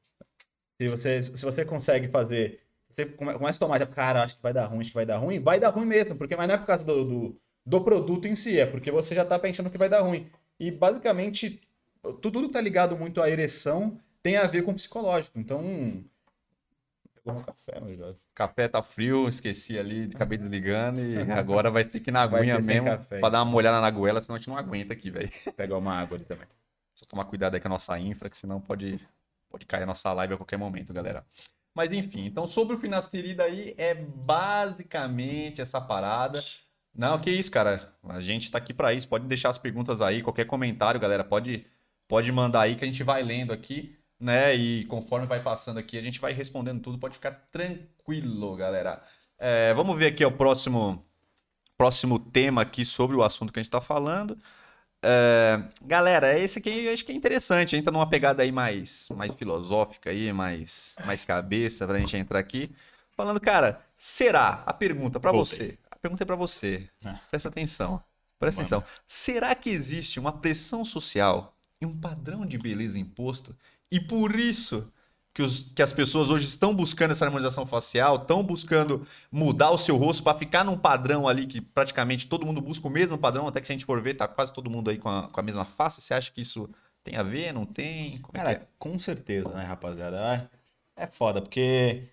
Se você se você consegue fazer, você come- começa a tomar, já, cara, acho que vai dar ruim, acho que vai dar ruim, vai dar ruim mesmo, porque mas não é por causa do, do, do produto em si, é porque você já tá pensando que vai dar ruim. E basicamente tudo, tudo tá ligado muito à ereção, tem a ver com o psicológico. Então, pegou um café, meu jovem. Café tá frio, esqueci ali, acabei desligando e agora vai ter que ir na aguinha mesmo café, pra dar uma molhada na goela, senão a gente não aguenta aqui, velho. Pegar uma água ali também. Só tomar cuidado aí com a nossa infra, que senão pode, pode cair a nossa live a qualquer momento, galera. Mas enfim, então sobre o finasterida aí, é basicamente essa parada. Não, que isso, cara. A gente tá aqui pra isso. Pode deixar as perguntas aí, qualquer comentário, galera. Pode, pode mandar aí que a gente vai lendo aqui, né? E conforme vai passando aqui, a gente vai respondendo tudo. Pode ficar tranquilo, galera. É, vamos ver aqui o próximo, próximo tema aqui sobre o assunto que a gente tá falando. É, galera, esse aqui eu acho que é interessante. Entra numa pegada aí mais, mais filosófica aí, mais, mais cabeça pra gente entrar aqui. Falando, cara, será? A pergunta pra Voltei. você. A pergunta é pra você. Ah. Presta atenção. Presta atenção. Será que existe uma pressão social e um padrão de beleza imposto? E por isso que, os, que as pessoas hoje estão buscando essa harmonização facial, estão buscando mudar o seu rosto para ficar num padrão ali que praticamente todo mundo busca o mesmo padrão, até que se a gente for ver, tá quase todo mundo aí com a, com a mesma face. Você acha que isso tem a ver? Não tem? Como é que é? Cara, com certeza, né, rapaziada? É é foda, porque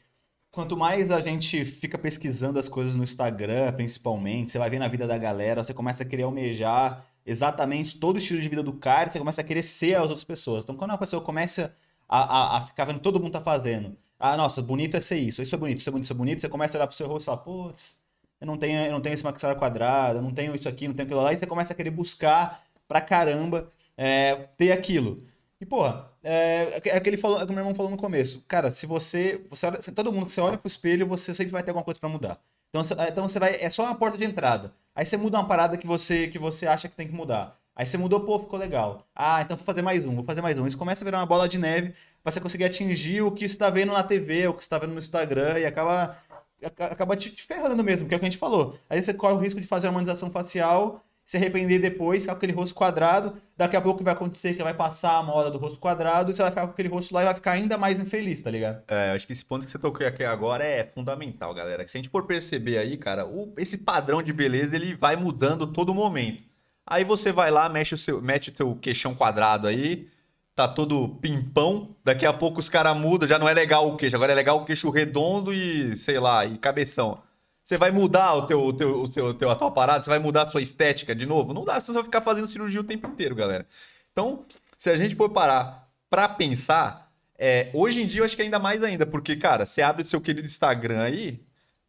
quanto mais a gente fica pesquisando as coisas no Instagram, principalmente, você vai ver na vida da galera, você começa a querer almejar exatamente todo o estilo de vida do cara, você começa a querer ser as outras pessoas. Então, quando uma pessoa começa a, a, a ficar vendo todo mundo tá fazendo, ah, nossa, bonito é ser isso, isso é bonito, isso é bonito, isso é bonito, você começa a olhar pro seu rosto e fala, putz, eu não tenho, eu não tenho esse maxilar quadrado, eu não tenho isso aqui, não tenho aquilo lá, e você começa a querer buscar pra caramba é, ter aquilo. E, porra, é, é aquele falou, é o que o meu irmão falou no começo. Cara, se você. você todo mundo que você olha pro espelho, você sempre vai ter alguma coisa pra mudar. Então, então você vai. É só uma porta de entrada. Aí você muda uma parada que você, que você acha que tem que mudar. Aí você mudou, pô, ficou legal. Ah, então vou fazer mais um, vou fazer mais um. Isso começa a virar uma bola de neve pra você conseguir atingir o que você tá vendo na TV, o que você tá vendo no Instagram, e acaba, aca- acaba te, ferrando mesmo, que é o que a gente falou. Aí você corre o risco de fazer a harmonização facial se arrepender depois, ficar com aquele rosto quadrado. Daqui a pouco vai acontecer que vai passar a moda do rosto quadrado e você vai ficar com aquele rosto lá e vai ficar ainda mais infeliz, tá ligado? É, acho que esse ponto que você tocou aqui agora é fundamental, galera. Que se a gente for perceber aí, cara, o- esse padrão de beleza ele vai mudando todo momento. Aí você vai lá, mexe o seu, mete o teu queixão quadrado aí, tá todo pimpão. Daqui a pouco os caras mudam, já não é legal o queixo, agora é legal o queixo redondo e, sei lá, e cabeção. Você vai mudar o teu, o teu, o teu, teu, a tua parada, você vai mudar a sua estética de novo? Não dá, você vai ficar fazendo cirurgia o tempo inteiro, galera. Então, se a gente for parar pra pensar, é, hoje em dia eu acho que ainda mais ainda, porque, cara, você abre o seu querido Instagram aí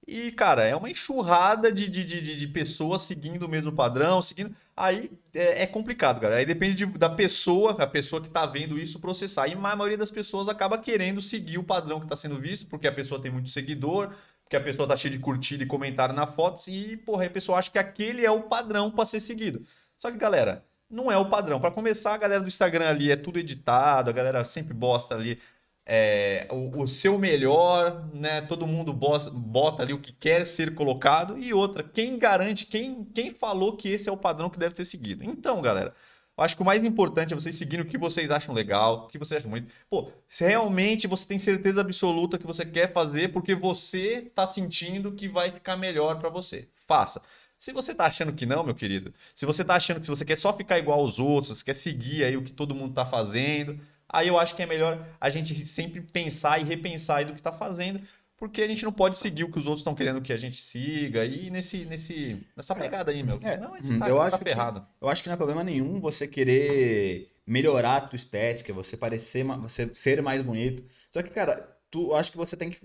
e, cara, é uma enxurrada de, de, de, de- pessoas seguindo o mesmo padrão, seguindo. Aí é, é complicado, galera. Aí depende de- da pessoa, a pessoa que tá vendo isso processar. E a maioria das pessoas acaba querendo seguir o padrão que tá sendo visto, porque a pessoa tem muito seguidor, porque a pessoa tá cheia de curtida e comentário na foto, e, porra, a pessoa acha que aquele é o padrão pra ser seguido. Só que, galera, não é o padrão. Pra começar, a galera do Instagram ali é tudo editado, a galera sempre bosta ali é, o, o, seu melhor, né? Todo mundo bota, bota, ali o que quer ser colocado. E outra, quem garante, quem, quem falou que esse é o padrão que deve ser seguido? Então, galera, eu acho que o mais importante é vocês seguirem o que vocês acham legal, o que vocês acham bonito. Pô, se realmente você tem certeza absoluta que você quer fazer porque você tá sentindo que vai ficar melhor para você, faça. Se você tá achando que não, meu querido, se você tá achando que você quer só ficar igual aos outros, quer seguir aí o que todo mundo tá fazendo, aí eu acho que é melhor a gente sempre pensar e repensar aí do que está fazendo, porque a gente não pode seguir o que os outros estão querendo que a gente siga e nesse, nesse, nessa pegada aí, meu. É, Senão a gente tá, eu tá acho ferrado. Que, eu acho que não é problema nenhum você querer melhorar a tua estética, você parecer, você ser mais bonito. Só que, cara, tu acho que você tem que,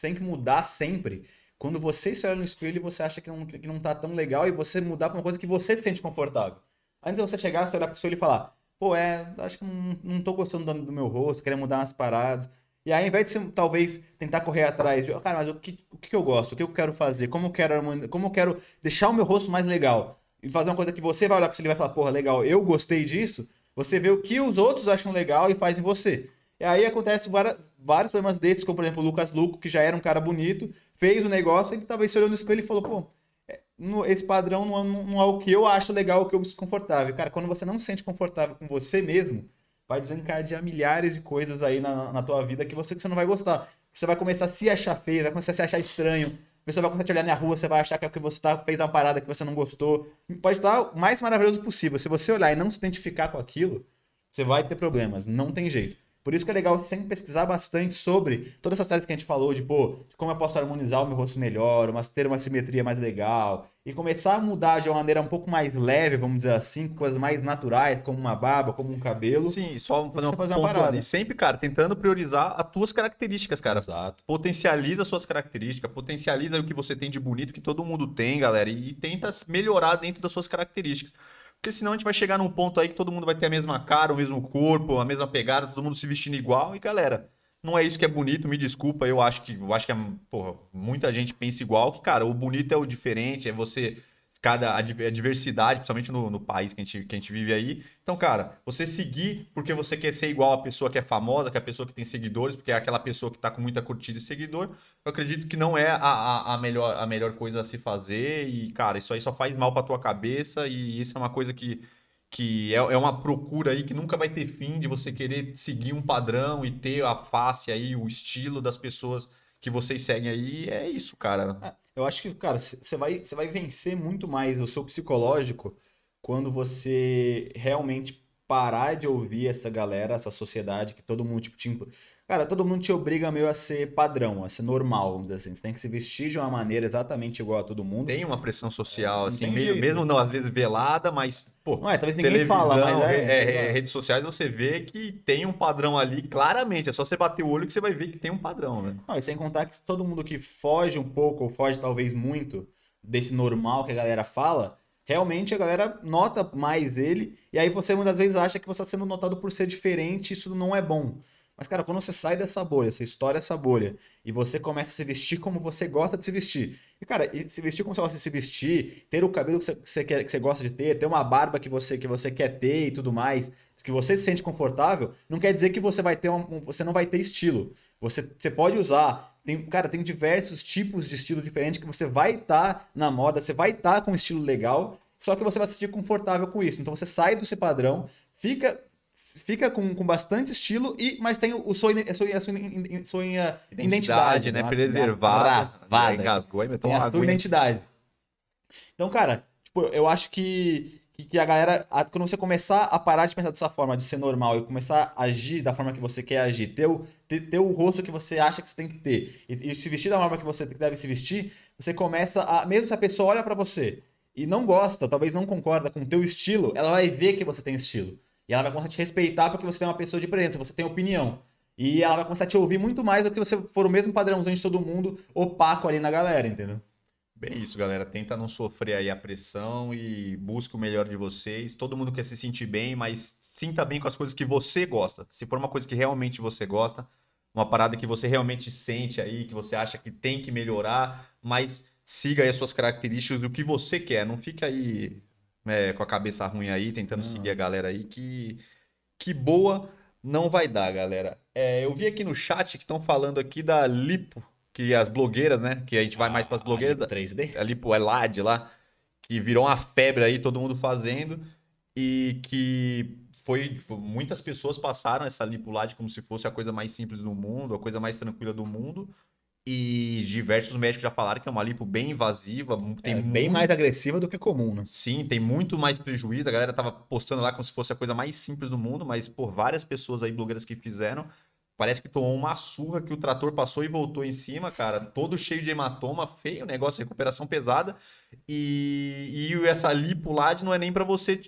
tem que mudar sempre. Quando você se olha no espelho e você acha que não, que não tá tão legal e você mudar pra uma coisa que você se sente confortável. Antes de você chegar, você olhar pro espelho e falar, pô, é, acho que não, não tô gostando do, do, meu rosto, querendo mudar umas paradas. E aí, ao invés de você, talvez tentar correr atrás de, cara, mas o que, o que eu gosto? O que eu quero fazer? Como eu quero, como eu quero deixar o meu rosto mais legal? E fazer uma coisa que você vai olhar para você e vai falar, porra, legal, eu gostei disso. Você vê o que os outros acham legal e faz em você. E aí acontece várias, vários problemas desses, como por exemplo o Lucas Luco, que já era um cara bonito, fez o negócio, e talvez se olhou no espelho e falou, pô, esse padrão não, não, é o que eu acho legal, o que eu me sinto confortável. Cara, quando você não se sente confortável com você mesmo, vai desencadear milhares de coisas aí na, na tua vida que você, que você não vai gostar. Você vai começar a se achar feio, vai começar a se achar estranho. Você vai começar a te olhar na rua, você vai achar que é porque você tá, fez uma parada que você não gostou. Pode estar o mais maravilhoso possível. Se você olhar e não se identificar com aquilo, você vai ter problemas. Não tem jeito. Por isso que é legal sempre pesquisar bastante sobre todas essas coisas que a gente falou, de, pô, de como eu posso harmonizar o meu rosto melhor, mas ter uma simetria mais legal, e começar a mudar de uma maneira um pouco mais leve, vamos dizer assim, coisas mais naturais, como uma barba, como um cabelo. Sim, só fazer uma, fazer uma parada. E sempre, cara, tentando priorizar as tuas características, cara. Exato. Potencializa as suas características, potencializa o que você tem de bonito, que todo mundo tem, galera, e tenta melhorar dentro das suas características. Porque senão a gente vai chegar num ponto aí que todo mundo vai ter a mesma cara, o mesmo corpo, a mesma pegada, todo mundo se vestindo igual. E galera, não é isso que é bonito, me desculpa, eu acho que eu acho que é, porra, muita gente pensa igual, que cara, o bonito é o diferente, é você cada a, diversidade, principalmente no, no, país que a, gente, que a gente vive aí. Então, cara, você seguir porque você quer ser igual a pessoa que é famosa, que é a pessoa que tem seguidores, porque é aquela pessoa que está com muita curtida e seguidor, eu acredito que não é a, a, a, melhor, a melhor coisa a se fazer. E, cara, isso aí só faz mal para tua cabeça e isso é uma coisa que que é, é uma procura aí que nunca vai ter fim de você querer seguir um padrão e ter a face aí, o estilo das pessoas que vocês seguem aí. É isso, cara. É, eu acho que, cara, você vai, vai vencer muito mais o seu psicológico quando você realmente parar de ouvir essa galera, essa sociedade que todo mundo, tipo Cara, todo mundo te obriga meio a ser padrão, a ser normal, vamos dizer assim. Você tem que se vestir de uma maneira exatamente igual a todo mundo. Tem uma pressão social, é, assim, meio, mesmo não, às vezes velada, mas, pô. Não é, talvez ninguém fala, mas é, é, é, redes sociais você vê que tem um padrão ali, claramente. É só você bater o olho que você vai ver que tem um padrão, né? Não, e sem contar que todo mundo que foge um pouco, ou foge talvez muito, desse normal que a galera fala, realmente a galera nota mais ele, e aí você muitas vezes acha que você está sendo notado por ser diferente, isso não é bom. Mas, cara, quando você sai dessa bolha, você estoura essa bolha, e você começa a se vestir como você gosta de se vestir. E, cara, e se vestir como você gosta de se vestir, ter o cabelo que você, que você, quer, que você gosta de ter, ter uma barba que você, que você quer ter e tudo mais, que você se sente confortável, não quer dizer que você vai ter um, você não vai ter estilo. Você, você pode usar. Tem, cara, tem diversos tipos de estilo diferentes que você vai estar tá na moda, você vai estar tá com um estilo legal, só que você vai se sentir confortável com isso. Então você sai do seu padrão, fica fica com, com bastante estilo, e mas tem o sua, a sua, a sua, identidade, identidade né? Preservada. Travada. Engasgou e meteu a sua identidade. Então, cara, tipo, eu acho que, que a galera, quando você começar a parar de pensar dessa forma, de ser normal, e começar a agir da forma que você quer agir, ter o, ter, ter o rosto que você acha que você tem que ter, e, e se vestir da forma que você deve se vestir, você começa a, mesmo se a pessoa olha para você e não gosta, talvez não concorda com o teu estilo, ela vai ver que você tem estilo. E ela vai começar a te respeitar porque você tem uma pessoa de presença, você tem opinião. E ela vai começar a te ouvir muito mais do que se você for o mesmo padrãozinho de todo mundo, opaco ali na galera, entendeu? Bem isso, galera. Tenta não sofrer aí a pressão e busque o melhor de vocês. Todo mundo quer se sentir bem, mas sinta bem com as coisas que você gosta. Se for uma coisa que realmente você gosta, uma parada que você realmente sente aí, que você acha que tem que melhorar, mas siga aí as suas características, o que você quer. Não fica aí é, com a cabeça ruim aí, tentando seguir a galera aí, que, que boa não vai dar, galera. É, eu vi aqui no chat que estão falando aqui da lipo, que as blogueiras, né? Que a gente vai mais para as blogueiras. A Lipo 3D? A lipo Elad lá, que virou uma febre aí, todo mundo fazendo. E que foi, foi- Muitas pessoas passaram essa lipo Lad como se fosse a coisa mais simples do mundo, a coisa mais tranquila do mundo. E diversos médicos já falaram que é uma lipo bem invasiva, tem é bem muito- mais agressiva do que comum, né? Sim, tem muito mais prejuízo. A galera tava postando lá como se fosse a coisa mais simples do mundo, mas por várias pessoas aí, blogueiras que fizeram, parece que tomou uma surra que o trator passou e voltou em cima, cara, todo cheio de hematoma, feio negócio, recuperação pesada. E, e essa lipo lá não é nem pra você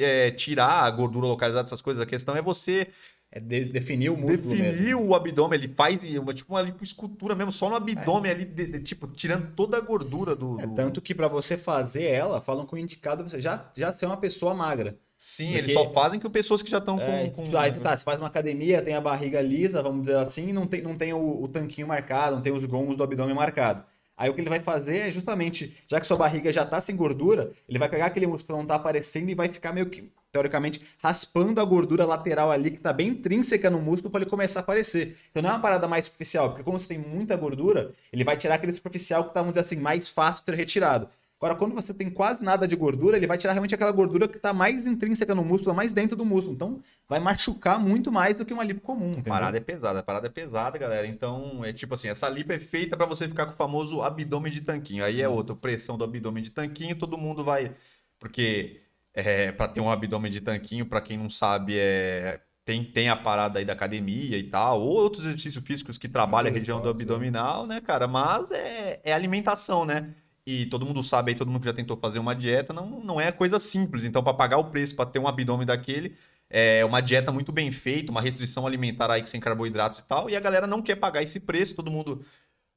é, tirar a gordura localizada, essas coisas. A questão é você É de- definir o músculo definir mesmo. o abdômen. Ele faz uma, tipo uma lipoescultura mesmo, só no abdômen ali, de- de- tipo, tirando toda a gordura do. É, do- tanto que pra você fazer ela, falam que o indicado é você já, já ser uma pessoa magra. Sim, porque- eles só fazem com pessoas que já estão É, com, tipo, com- aí tá, você faz uma academia, tem a barriga lisa, vamos dizer assim, e não tem, não tem o, o tanquinho marcado, não tem os gomos do abdômen marcado. Aí o que ele vai fazer é justamente, já que sua barriga já tá sem gordura, ele vai pegar aquele músculo que não tá aparecendo e vai ficar meio que, teoricamente, raspando a gordura lateral ali, que tá bem intrínseca no músculo, para ele começar a aparecer. Então não é uma parada mais superficial, porque como você tem muita gordura, ele vai tirar aquele superficial que tá, vamos dizer assim, mais fácil de ser retirado. Agora, quando você tem quase nada de gordura, ele vai tirar realmente aquela gordura que tá mais intrínseca no músculo, mais dentro do músculo. Então, vai machucar muito mais do que uma lipo comum, A parada é pesada, a parada é pesada, galera. Então, é tipo assim, essa lipo é feita pra você ficar com o famoso abdômen de tanquinho. Aí é Uhum. outra pressão do abdômen de tanquinho, todo mundo vai. Porque é, para ter um abdômen de tanquinho, pra quem não sabe, é. Tem, tem a parada aí da academia e tal, ou outros exercícios físicos que trabalham a região do abdominal, né, cara? Mas é, é alimentação, né? E todo mundo sabe aí, todo mundo que já tentou fazer uma dieta, não, não é coisa simples. Então, para pagar o preço, para ter um abdômen daquele, é uma dieta muito bem feita, uma restrição alimentar aí sem carboidratos e tal, e a galera não quer pagar esse preço, todo mundo.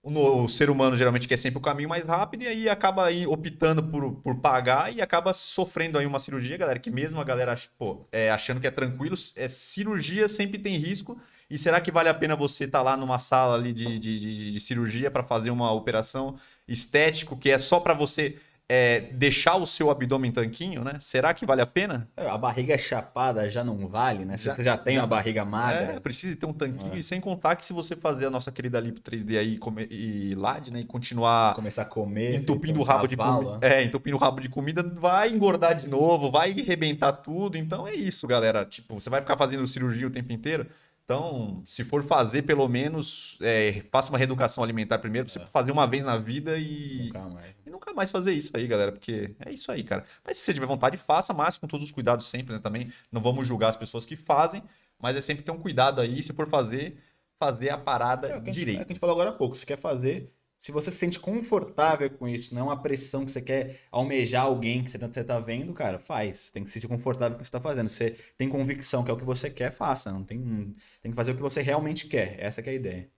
O, ser humano geralmente quer sempre o caminho mais rápido e aí acaba aí optando por, por pagar e acaba sofrendo aí uma cirurgia, galera. Que mesmo a galera pô, é, achando que é tranquilo, é, cirurgia sempre tem risco. E será que vale a pena você estar lá numa sala ali de, de, de- de cirurgia para fazer uma operação estético que é só para você é, deixar o seu abdômen tanquinho, né? Será que vale a pena? É, A barriga chapada já não vale, né? Se Já- você já tem já- uma barriga magra. É, precisa ter um tanquinho. É. E sem contar que se você fazer a nossa querida Lipo 3D aí e LAD, né? E continuar Começar a comer. entupindo o rabo de comida. É, entupindo o rabo de comida, vai engordar de novo, vai arrebentar tudo. Então é isso, galera. Tipo, você vai ficar fazendo cirurgia o tempo inteiro. Então, se for fazer, pelo menos, é, faça uma reeducação alimentar primeiro, pra você É. fazer uma vez na vida e, Nunca mais. e nunca mais fazer isso aí, galera, porque é isso aí, cara. Mas se você tiver vontade, faça, mas com todos os cuidados sempre, né? Também não vamos julgar as pessoas que fazem, mas é sempre ter um cuidado aí, se for fazer, fazer a parada É o que a gente, é o direito. que a gente falou agora há pouco. Se quer fazer, se você se sente confortável com isso, não é uma pressão que você quer almejar alguém que você tá- você tá vendo, cara, faz. Tem que se sentir confortável com o que você tá fazendo. Você tem convicção que é o que você quer, faça. Não tem, tem que fazer o que você realmente quer. Essa que é a ideia.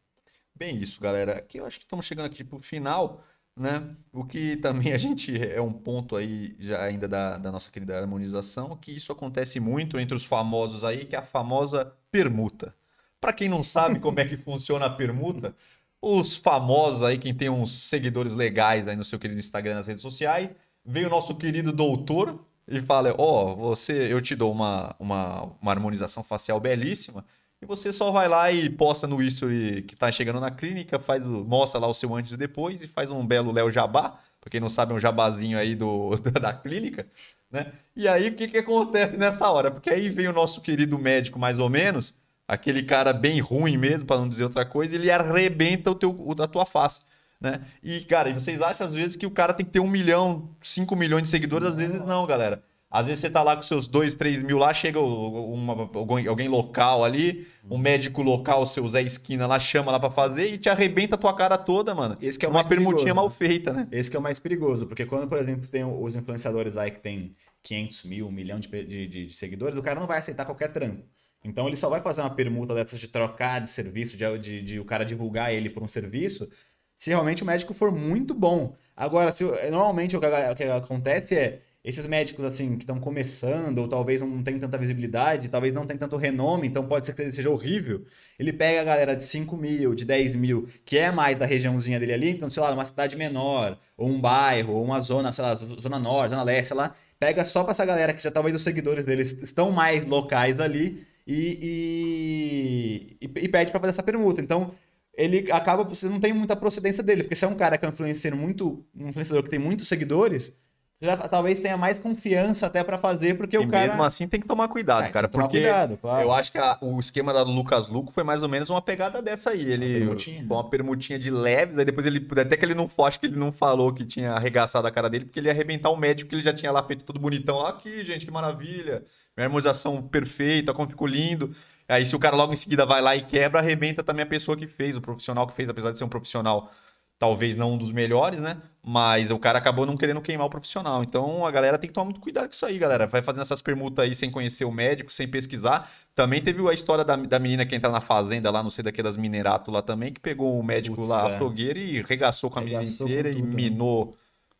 Bem isso, galera. Aqui eu acho que estamos chegando aqui pro final, né? O que também a gente é um ponto aí já ainda da, da nossa querida harmonização, que isso acontece muito entre os famosos aí, que é a famosa permuta. Para quem não sabe como é que funciona a permuta, os famosos aí, quem tem uns seguidores legais aí no seu querido Instagram, nas redes sociais, veio o nosso querido doutor e fala: Ó, você, eu te dou uma, uma, uma harmonização facial belíssima. E você só vai lá e posta no history que tá chegando na clínica, faz o- mostra lá o seu antes e depois e faz um belo Léo Jabá. Pra quem não sabe, é um jabazinho aí do, da clínica, né? E aí, o que que acontece nessa hora? Porque aí vem o nosso querido médico, mais ou menos, aquele cara bem ruim mesmo, pra não dizer outra coisa, ele arrebenta o teu, o da tua face, né? E, cara, e vocês acham às vezes que o cara tem que ter um milhão, cinco milhões de seguidores? Às vezes não, galera. Às vezes você tá lá com seus dois, três mil lá, chega uma- alguém, local ali, um médico local, seu Zé Esquina lá, chama lá pra fazer e te arrebenta a tua cara toda, mano. Esse que é o Uma mais perigoso, permutinha mal né? feita, né? Esse que é o mais perigoso, porque quando, por exemplo, tem os influenciadores aí que tem 500 mil, um milhão de, de, de- de seguidores, o cara não vai aceitar qualquer trampo. Então ele só vai fazer uma permuta dessas de trocar de serviço, de, de, de o cara divulgar ele por um serviço, se realmente o médico for muito bom. Agora, se, normalmente o que, o que acontece é esses médicos assim que estão começando, ou talvez não tem tanta visibilidade, talvez não tem tanto renome, então pode ser que ele seja horrível. Ele pega a galera de 5 mil, de 10 mil, que é mais da regiãozinha dele ali, então, sei lá, numa cidade menor, ou um bairro, ou uma zona, sei lá, zona norte, zona leste, sei lá, pega só pra essa galera que já talvez os seguidores deles estão mais locais ali e, e, e pede para fazer essa permuta. Então, ele acaba, você não tem muita procedência dele, porque se é um cara que é um influenciador muito, um influenciador que tem muitos seguidores, você já talvez tenha mais confiança até para fazer, porque e o cara. mesmo assim tem que tomar cuidado, É, cara, tomar porque cuidado, claro. eu acho que a- o esquema da Lucas Luco foi mais ou menos uma pegada dessa aí. Ele permutinha. com uma permutinha de leves, aí depois ele até que ele não acho que ele não falou que tinha arregaçado a cara dele, porque ele ia arrebentar o médico que ele já tinha lá feito tudo bonitão aqui, gente, que maravilha. Minha harmonização perfeita, como ficou lindo. Aí se o cara logo em seguida vai lá e quebra, arrebenta também a pessoa que fez, o profissional que fez, apesar de ser um profissional talvez não um dos melhores, né? Mas o cara acabou não querendo queimar o profissional. Então a galera tem que tomar muito cuidado com isso aí, galera. Vai fazendo essas permutas aí sem conhecer o médico, sem pesquisar. Também teve a história da, da menina que entra na fazenda lá, não sei daqui das Minerato lá também, que pegou o médico Putz, lá, é. açougueiro, e regaçou com a menina inteira e né? minou,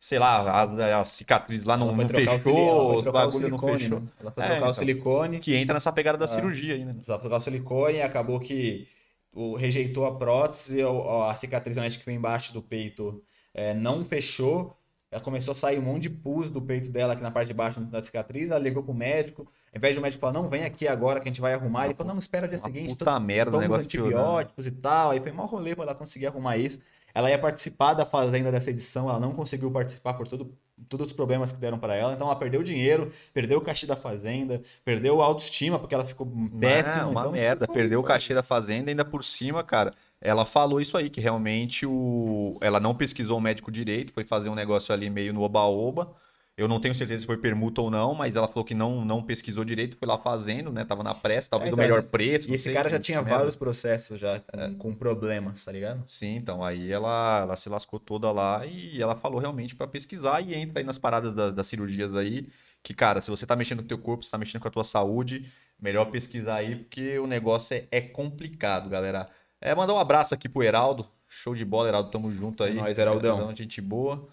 sei lá, a, a cicatriz lá não, não fechou, o trocar o bagulho não silicone, fechou. né? Ela foi É, trocar então. o silicone. Que entra nessa pegada da Ah. cirurgia aí, né? Precisava trocar o silicone e acabou que o, rejeitou a prótese, o- a cicatriz que vem embaixo do peito é, não fechou. Ela começou a sair um monte de pus do peito dela aqui na parte de baixo da cicatriz. Ela ligou pro médico. Ao invés do médico falar, não, vem aqui agora que a gente vai arrumar. Ele falou, não, espera o dia Uma seguinte. puta merda o toma os negócio antibióticos e tal. Aí foi mal rolê pra ela conseguir arrumar isso. Ela ia participar da fazenda dessa edição, ela não conseguiu participar por todo, todos os problemas que deram pra ela. Então ela perdeu dinheiro, perdeu o cachê da fazenda, perdeu a autoestima porque ela ficou péssima. Não, uma então, merda. foi- Perdeu o cachê da Fazenda, ainda por cima, cara. Ela falou isso aí, que realmente o... ela não pesquisou o médico direito, foi fazer um negócio ali meio no oba-oba. Eu não tenho certeza se foi permuta ou não, mas ela falou que não, não pesquisou direito, foi lá fazendo, né? Tava na pressa, talvez É, o então, melhor preço. E esse sei, cara já tinha merda. vários processos já com, com problemas, tá ligado? Sim, então aí ela, ela se lascou toda lá e ela falou realmente pra pesquisar e entra aí nas paradas das, das cirurgias aí, que cara, se você tá mexendo com o teu corpo, você tá mexendo com a tua saúde, melhor pesquisar aí, porque o negócio é, é complicado, galera. É mandar um abraço aqui pro Heraldo, show de bola, Heraldo, tamo junto aí. É nóis, Heraldão. Heraldão, gente boa.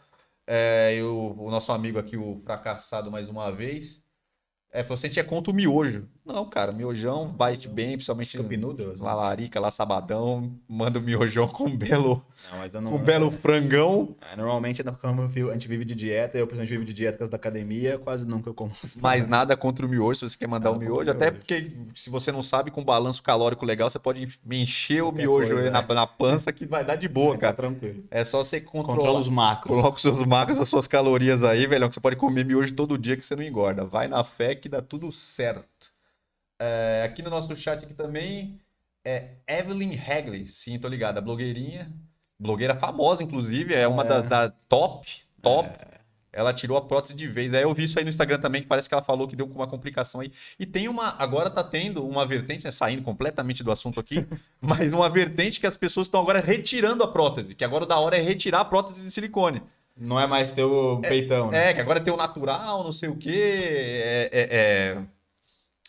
É, e o, o nosso amigo aqui, o fracassado mais uma vez, é, falou assim, a gente é contra o miojo. Não, cara, miojão bate bem, principalmente Noodles, né? lá larica, lá sabadão, manda o miojão com um belo, Não, com um belo frangão, É, Normalmente, eu vi- a gente vive de dieta, eu, exemplo, vivo de dieta por causa da academia, quase nunca eu como. mas nada contra o miojo, se você quer mandar Nada contra miojo, até miojo. porque se você não sabe, com balanço calórico legal, você pode encher o Qualquer miojo coisa, aí na, né? na pança que vai dar de boa, cara. tranquilo. É só você Controla controlar. os macros. Coloca os seus macros, as suas calorias aí, velho. Que você pode comer miojo todo dia que você não engorda. Vai na fé que dá tudo certo. É, aqui no nosso chat aqui também é Evelyn Hagley. Sim, tô ligado. A blogueirinha. Blogueira famosa, inclusive. É uma É. das da top. Top. Ela tirou a prótese de vez. Aí eu vi isso aí no Instagram também, que parece que ela falou que deu com uma complicação aí. E tem uma. Agora tá tendo uma vertente, né, saindo completamente do assunto aqui, mas uma vertente que as pessoas estão agora retirando a prótese. Que agora o da hora é retirar a prótese de silicone. Não é mais teu peitão, né? É, que agora tem o natural, não sei o quê. É, é- é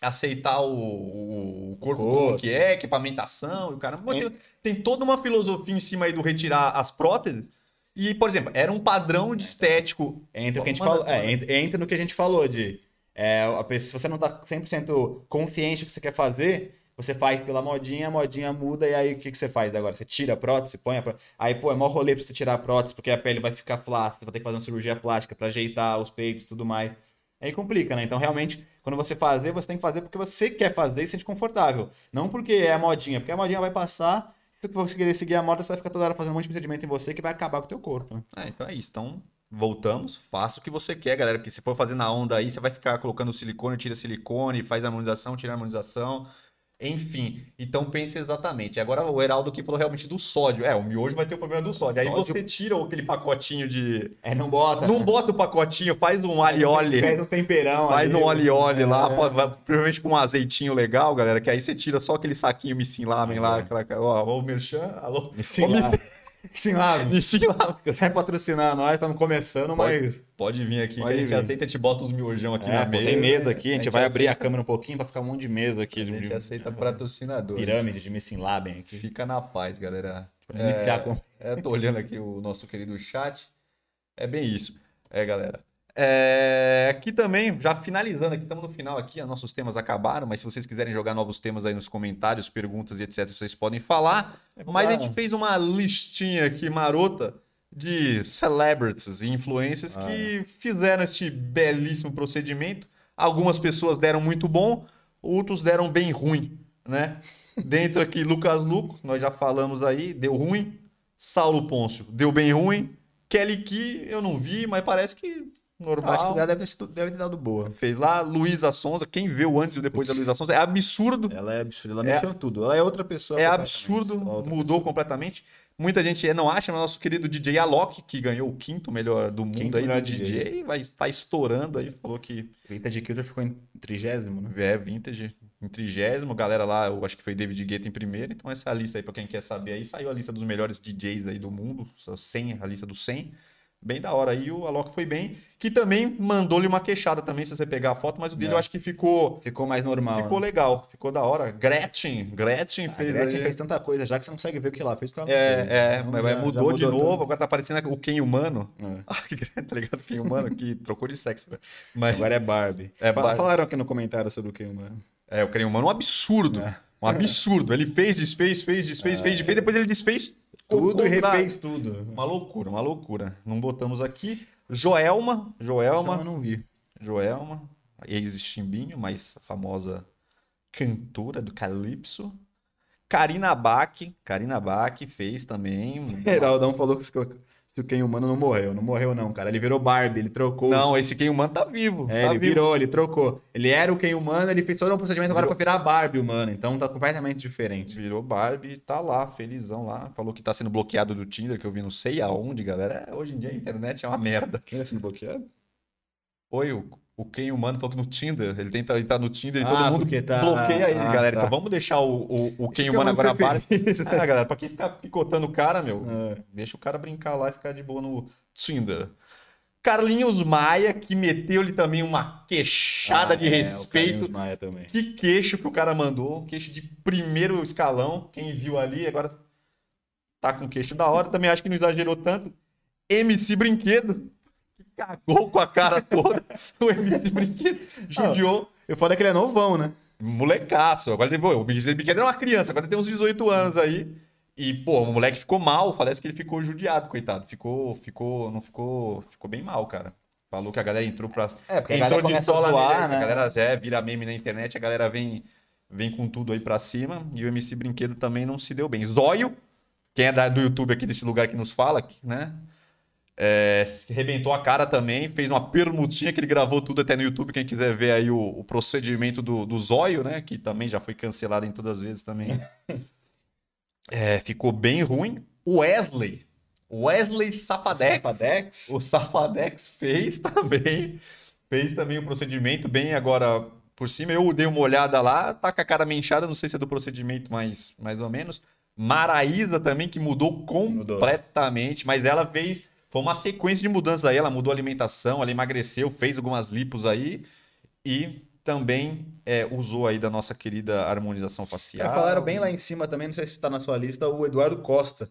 aceitar o, o corpo que é, equipamentação, e o cara. Tem, tem toda uma filosofia em cima aí do retirar as próteses. E, por exemplo, era um padrão de estético. Entra, o que a gente falou, é, entra, entra no que a gente falou de é, a pessoa, se você não tá 100% consciente do que você quer fazer, você faz pela modinha, a modinha muda e aí o que, que você faz agora? Você tira a prótese, põe a prótese. Aí, pô, é mó rolê pra você tirar a prótese porque a pele vai ficar flácida, você vai ter que fazer uma cirurgia plástica pra ajeitar os peitos e tudo mais. Aí complica, né? Então, realmente, quando você fazer, você tem que fazer porque você quer fazer e se sente confortável. Não porque é a modinha, porque a modinha vai passar, se você querer seguir a moda, você vai ficar toda hora fazendo um monte de procedimento em você que vai acabar com o teu corpo, né? É, então é isso. Então, voltamos. Faça o que você quer, galera. Porque se for fazer na onda aí, você vai ficar colocando silicone, tira silicone, faz harmonização, tira harmonização. Enfim, então pense exatamente. Agora o Heraldo aqui falou realmente do sódio. É, o miojo vai ter o problema do sódio. Aí Sódio. você tira aquele pacotinho de. É, não bota. Não bota o pacotinho, faz um alioli. Faz um temperão Faz ali. um lá, É. pode- vai- provavelmente com um azeitinho legal, galera, que aí você tira só aquele saquinho Lamen lá, É. aquela, ó, o Merchan, alô, Sim, Lamen. Você vai patrocinar nós, estamos começando, Pode mas. Pode vir aqui, Pode a gente vir. aceita, a gente bota os miojão aqui É, na mesa. tem mesa aqui, a gente, vai abrir a aceita- câmera um pouquinho pra ficar um monte de mesa aqui. A gente de- aceita patrocinador. Pirâmide de Missin Laben aqui. Fica na paz, galera. Pra iniciar com. É, tô olhando aqui o nosso querido chat. É bem isso. É, galera. É, aqui também, já finalizando aqui, estamos no final aqui, nossos temas acabaram, mas se vocês quiserem jogar novos temas aí nos comentários, perguntas e etc, vocês podem falar. Mas a gente fez uma listinha aqui marota de celebrities e influencers Ah, que fizeram este belíssimo procedimento. Algumas pessoas deram muito bom, outros deram bem ruim, né? Dentro aqui, Lucas Luco, nós já falamos aí, deu ruim. Saulo Pôncio, deu bem ruim. Kelly Key, eu não vi, mas parece que normal. Acho que ela deve ter, sido- deve ter dado boa. Fez lá, Luísa Sonza, quem viu antes e depois da Luísa Sonza, é absurdo. Ela é absurda, ela É- mexeu tudo. Ela é outra pessoa. É absurdo, é mudou pessoa. completamente. Muita gente não acha, mas nosso querido DJ Alok, que ganhou o quinto melhor do mundo Quinto aí do DJ, DJ. vai estar estourando aí, falou que Vintage Killer ficou em trigésimo, né? é vintage em trigésimo, galera lá, eu acho que foi David Guetta em primeiro, então essa lista aí pra quem quer saber aí, saiu a lista dos melhores DJs aí do mundo, só 100, a lista dos 100. Bem da hora aí, o Alok foi bem, que também mandou-lhe uma queixada também, se você pegar a foto, mas o dele É. eu acho que ficou Ficou mais normal. ficou né? legal, ficou da hora. Gretchen, Gretchen A fez Gretchen aí- fez tanta coisa já que você não consegue ver o que ela fez. ela não É, é, Então mas já- mas já mudou, de tudo. novo, agora tá parecendo o Ken humano. É. Ah, que tá ligado? Ken humano que trocou de sexo, velho. Mas Agora é Barbie. É Barbie. Falaram aqui no comentário sobre o que, mano. é, o Ken humano é um absurdo. É. Um absurdo. Ele fez, desfez, fez, desfez, fez, desfez, depois ele desfez Tudo e contra- refez tudo. Uma loucura, uma loucura. Não botamos aqui. Joelma, Joelma, Eu não vi. Joelma, ex-chimbinho, mas a famosa cantora do Calypso. Karina Bach, Karina Bach fez também. Heraldão falou que se o Ken humano não morreu. Não morreu, não, cara. Ele virou Barbie, ele trocou. Não, esse Ken humano tá vivo. É, tá ele vivo. virou, ele trocou. Ele era o Ken humano, ele fez todo um procedimento agora Virou. pra virar Barbie humano. Então tá completamente diferente. Virou Barbie, tá lá, felizão lá. Falou que tá sendo bloqueado do Tinder, que eu vi não sei aonde, galera. É, hoje em dia a internet é uma merda. Quem tá sendo bloqueado? Foi o, o Ken Humano falou que no Tinder, ele tenta entrar no Tinder e Ah, todo mundo tá- bloqueia ele, ah, galera. tá. Então vamos deixar o, o, o Ken Humano agora fez. Ah, galera, pra quem ficar picotando o cara, meu, É. deixa o cara brincar lá e ficar de boa no Tinder. Carlinhos Maia, que meteu-lhe também uma queixada Ah, de é, respeito. Carlinhos Maia também. Que queixo que o cara mandou, queixo de primeiro escalão. Quem viu ali agora tá com queixo da hora. Também acho que não exagerou tanto. MC Brinquedo, que cagou com a cara toda. o MC Brinquedo judiou. Eu falo que ele é novão, né? Molecaço. Agora tem, pô, o MC Brinquedo era uma criança, agora tem uns 18 anos aí. E, pô, o moleque ficou mal, parece que ele ficou judiado, coitado. Ficou, ficou, não ficou, ficou bem mal, cara. Falou que a galera entrou pra, É, porque a Entrou galera de começa a zoar, nele, né? A galera já vira meme na internet, a galera vem, vem com tudo aí pra cima. E o MC Brinquedo também não se deu bem. Zóio, quem é da- do YouTube aqui desse lugar que nos fala, né? É, se rebentou a cara também, fez uma permutinha que ele gravou tudo até no YouTube. Quem quiser ver aí o, o procedimento do, do Zóio, né? Que também já foi cancelado em todas as vezes também. É, ficou bem ruim. O Wesley. Wesley Safadex. Safadex? O Safadex fez também. Fez também o procedimento bem agora por cima. Eu dei uma olhada lá, tá com a cara meio inchada, não sei se é do procedimento, mas mais ou menos. Maraísa também, que mudou completamente, mas ela fez. Foi uma sequência de mudanças aí. Ela mudou a alimentação, ela emagreceu, fez algumas lipos aí e também é, usou aí da nossa querida harmonização facial. Falaram bem lá em cima também, não sei se tá na sua lista, o Eduardo Costa.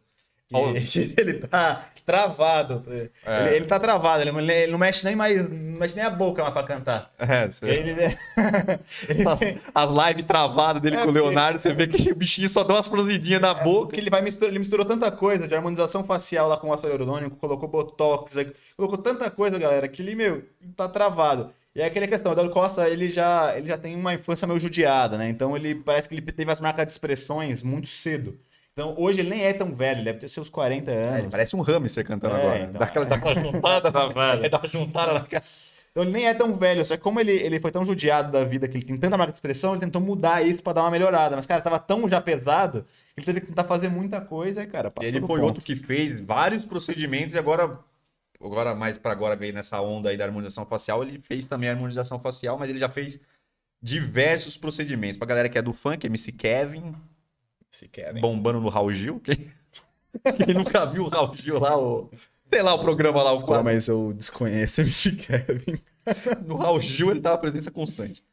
Que, Oh. ele tá travado. É. Ele, ele tá travado, ele, não- ele não mexe nem mais, não mexe nem a boca mais pra cantar. É, você- Ele, ele, As, as lives travadas dele É, com o Leonardo, você vê que o bichinho só dá umas franzidinhas na boca. Porque ele vai misturar, ele misturou tanta coisa de harmonização facial lá com o ácido hialurônico, colocou botox, colocou tanta coisa, galera, que ele, meu, tá travado. E é aquela questão, o Eduardo Costa, ele já, ele já tem uma infância meio judiada, né? Então ele parece que ele teve as marcas de expressões muito cedo. Então hoje ele nem é tão velho, ele deve ter seus 40 anos. É, ele parece um hamster cantando É, agora. então, dá, aquela, dá aquela juntada na velha. Dá uma juntada na cara. Então ele nem é tão velho, só que como ele, ele foi tão judiado da vida que ele tem tanta marca de expressão, ele tentou mudar isso pra dar uma melhorada. Mas, cara, tava tão já pesado, que ele teve que tentar fazer muita coisa e, cara, E ele foi ponto. outro que fez vários procedimentos e agora, agora mais pra agora, aí nessa onda aí da harmonização facial, ele fez também a harmonização facial, mas ele já fez diversos procedimentos. Pra galera que é do funk, MC Kevin, Se Kevin. bombando no Raul Gil. Quem, quem nunca viu o Raul Gil lá, o, sei lá, o programa lá, o Desculpa, quadro. mas eu desconheço MC Kevin. No Raul Gil ele tava presença constante.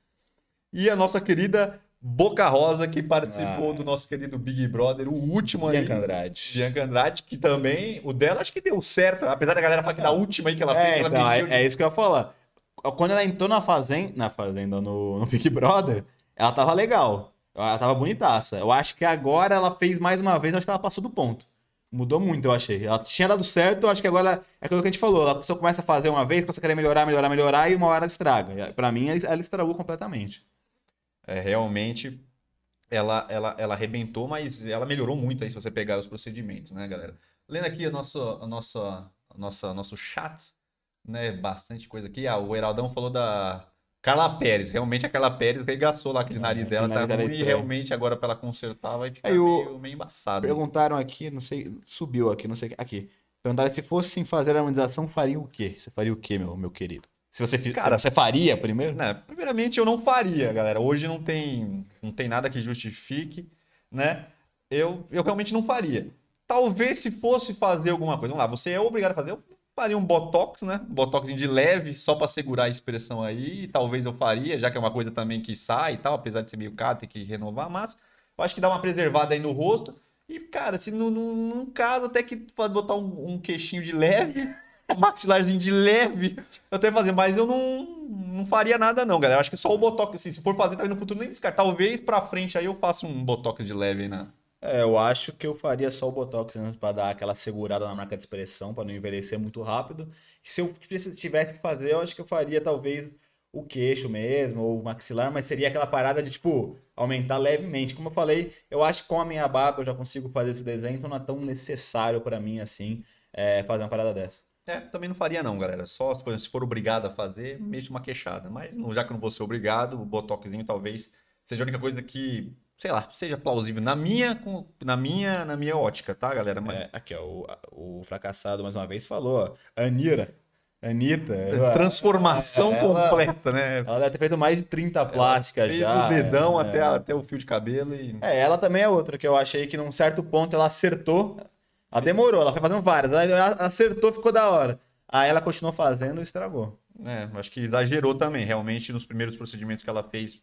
E a nossa querida Boca Rosa, que participou Ah. do nosso querido Big Brother, o último aí. Bianca Andrade. Bianca Andrade, que também, o dela acho que deu certo, apesar da galera falar que da última aí que ela fez, É, ela então, é, é isso que eu ia falar. Quando ela entrou na fazenda, na fazenda no, no Big Brother, ela tava legal. Ela tava bonitaça. Eu acho que agora ela fez mais uma vez, eu acho que ela passou do ponto. Mudou muito, eu achei. Ela tinha dado certo, eu acho que agora é aquilo que a gente falou. A pessoa começa a fazer uma vez, começa a querer melhorar, melhorar, melhorar, e uma hora ela estraga. Pra mim, ela estragou completamente. É, realmente, ela, ela, ela arrebentou, mas ela melhorou muito aí se você pegar os procedimentos, né, galera? Lendo aqui a nossa, a nossa, a nossa, nosso chat, né, bastante coisa aqui. Ah, o Heraldão falou da Carla Pérez. Realmente a Carla Pérez regaçou lá aquele É, nariz dela, tá nariz era ruim e realmente agora pra ela consertar vai ficar meio, meio embaçado. Perguntaram aqui, não sei, subiu aqui, não sei, aqui. Perguntaram se fossem fazer a harmonização, faria o quê? Você faria o quê, meu, meu querido? Se você, fi- Cara, você faria primeiro? Né, primeiramente, eu não faria, galera. Hoje não tem, não tem nada que justifique, né? Eu, eu realmente não faria. Talvez se fosse fazer alguma coisa, vamos lá, você é obrigado a fazer, eu faria um botox, né? Um botoxinho de leve, só pra segurar a expressão aí. Talvez eu faria, já que é uma coisa também que sai e tal, apesar de ser meio caro, tem que renovar, mas eu acho que dá uma preservada aí no rosto. E, cara, se no, num caso até que pode botar um, um queixinho de leve, um maxilarzinho de leve, eu até fazer, mas eu não, não faria nada não, galera. Eu acho que só o botox, assim, se for fazer talvez no futuro nem descartar. Talvez pra frente aí eu faça um botox de leve aí na... É, eu acho que eu faria só o Botox né, pra dar aquela segurada na marca de expressão, pra não envelhecer muito rápido. Se eu tivesse que fazer, eu acho que eu faria talvez o queixo mesmo, ou o maxilar, mas seria aquela parada de, tipo, aumentar levemente. Como eu falei, eu acho que com a minha barba eu já consigo fazer esse desenho, então não é tão necessário pra mim, assim, é, fazer uma parada dessa. É, também não faria não, galera. Só por exemplo, se for obrigado a fazer, mexe uma queixada. Mas já que eu não vou ser obrigado, o botoxinho talvez seja a única coisa que, sei lá, seja plausível na minha, na minha, na minha ótica, tá, galera? Mas É, aqui, ó, o, o fracassado mais uma vez falou, ó, Anira, Anitta, ela, transformação ela- completa, né? ela deve ter feito mais de 30 plásticas Fez já. do dedão é, até, é. até o fio de cabelo e É, ela também é outra, que eu achei que num certo ponto ela acertou. Ela demorou, ela foi fazendo várias. Ela acertou, ficou da hora. Aí ela continuou fazendo e estragou. É, acho que exagerou também. Realmente, nos primeiros procedimentos que ela fez,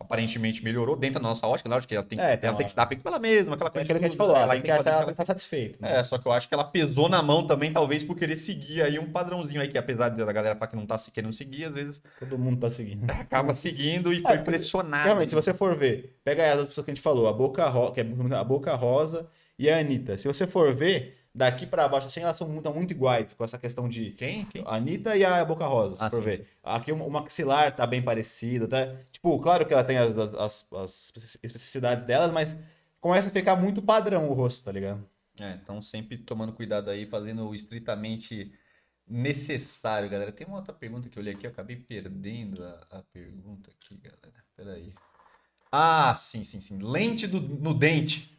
aparentemente melhorou dentro da nossa ótica. Lógico que ela tem que, É, ela tem que se dar bem com ela mesma, aquela É coisa aquilo de que a gente falou, ela tem que achar ela que estar satisfeita. né? É, só que eu acho que ela pesou na mão também, talvez por querer seguir aí um padrãozinho aí, que apesar da galera falar que não tá se querendo seguir, às vezes Todo mundo tá seguindo. acaba seguindo e foi porque, pressionado. Realmente, se você for ver, pega as pessoas que a gente falou, a Boca, Ro... que é a Boca Rosa e a Anitta. Se você for ver, daqui pra baixo, assim, elas são muito, muito iguais, com essa questão de Quem? Quem? A Anitta e a Boca Rosa, se Ah, for sim, ver. Aqui o o maxilar tá bem parecido, tá? Tipo, claro que ela tem as, as, as especificidades delas, mas começa a ficar muito padrão o rosto, tá ligado? É, então sempre tomando cuidado aí, fazendo o estritamente necessário, galera. Tem uma outra pergunta que eu olhei aqui, eu acabei perdendo a, a pergunta aqui, galera. Peraí. Ah, sim, sim, sim. Lente do, no dente.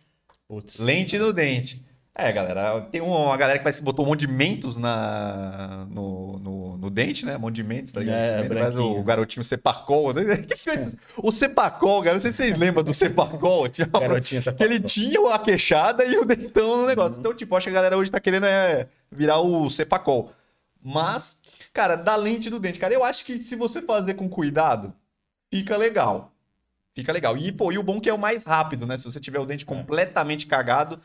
Putz. Lente no dente. É, galera, tem uma galera que vai se botou um monte de mentos na, no, no, no dente, né? Um monte de mentos, tá ligado? É, Mas o garotinho Cepacol. né? É? O Cepacol, galera, não sei se vocês lembram do Cepacol. Tinha uma Garotinha, essa que ele tinha a queixada e o dentão no negócio. Então, tipo, acho que a galera hoje tá querendo é, virar o Cepacol. Mas, cara, da lente do dente, cara, eu acho que se você fazer com cuidado, fica legal. Fica legal. E, pô, e o bom é que é o mais rápido, né? Se você tiver o dente completamente cagado,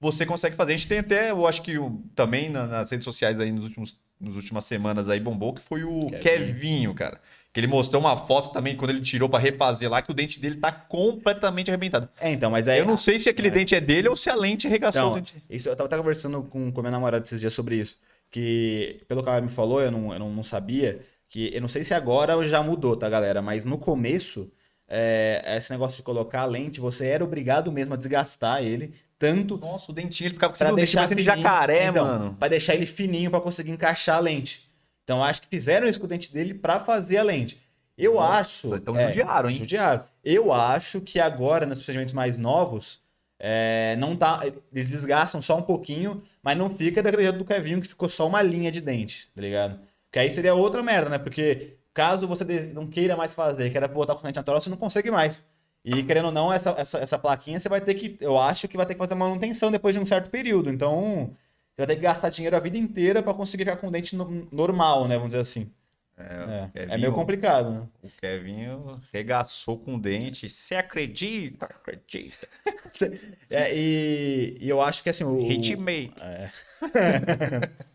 você consegue fazer. A gente tem até, eu acho que o- também na- nas redes sociais aí nos últimos, nas últimas semanas aí bombou, que foi o Kevinho. Kevinho, cara. Que ele mostrou uma foto também quando ele tirou pra refazer lá, que o dente dele tá completamente arrebentado. É, então, mas aí. Eu não sei se aquele é. dente é dele ou se a lente arregaçou Então, o dente. Isso, eu tava até conversando com, com minha namorada esses dias sobre isso. Que, pelo que ela me falou, eu não, eu não, não sabia. Que eu não sei se agora já mudou, tá, galera? Mas no começo, é, esse negócio de colocar a lente, você era obrigado mesmo a desgastar ele. Tanto Nossa, o dentinho ele ficava Pra deixar parecendo fininho. jacaré, Então, mano. Pra deixar ele fininho pra conseguir encaixar a lente. Então acho que fizeram isso com o dente dele pra fazer a lente. Eu Nossa, acho. então é, judiaram, hein? Judiaram. Eu acho que agora, nos procedimentos mais novos, é, não tá. Eles desgastam só um pouquinho, mas não fica daquele jeito do Kevinho que ficou só uma linha de dente, tá ligado? Porque aí seria outra merda, né? Porque caso você não queira mais fazer, queira botar com dente natural, você não consegue mais. E querendo ou não, essa, essa, essa plaquinha você vai ter que. Eu acho que vai ter que fazer manutenção depois de um certo período. Então, você vai ter que gastar dinheiro a vida inteira pra conseguir ficar com o dente no- normal, né? Vamos dizer assim. É, É, o é meio complicado, né? O Kevinho regaçou com o dente. Você acredita? Acredita. É, e, e eu acho que assim. O, Hitmate. É.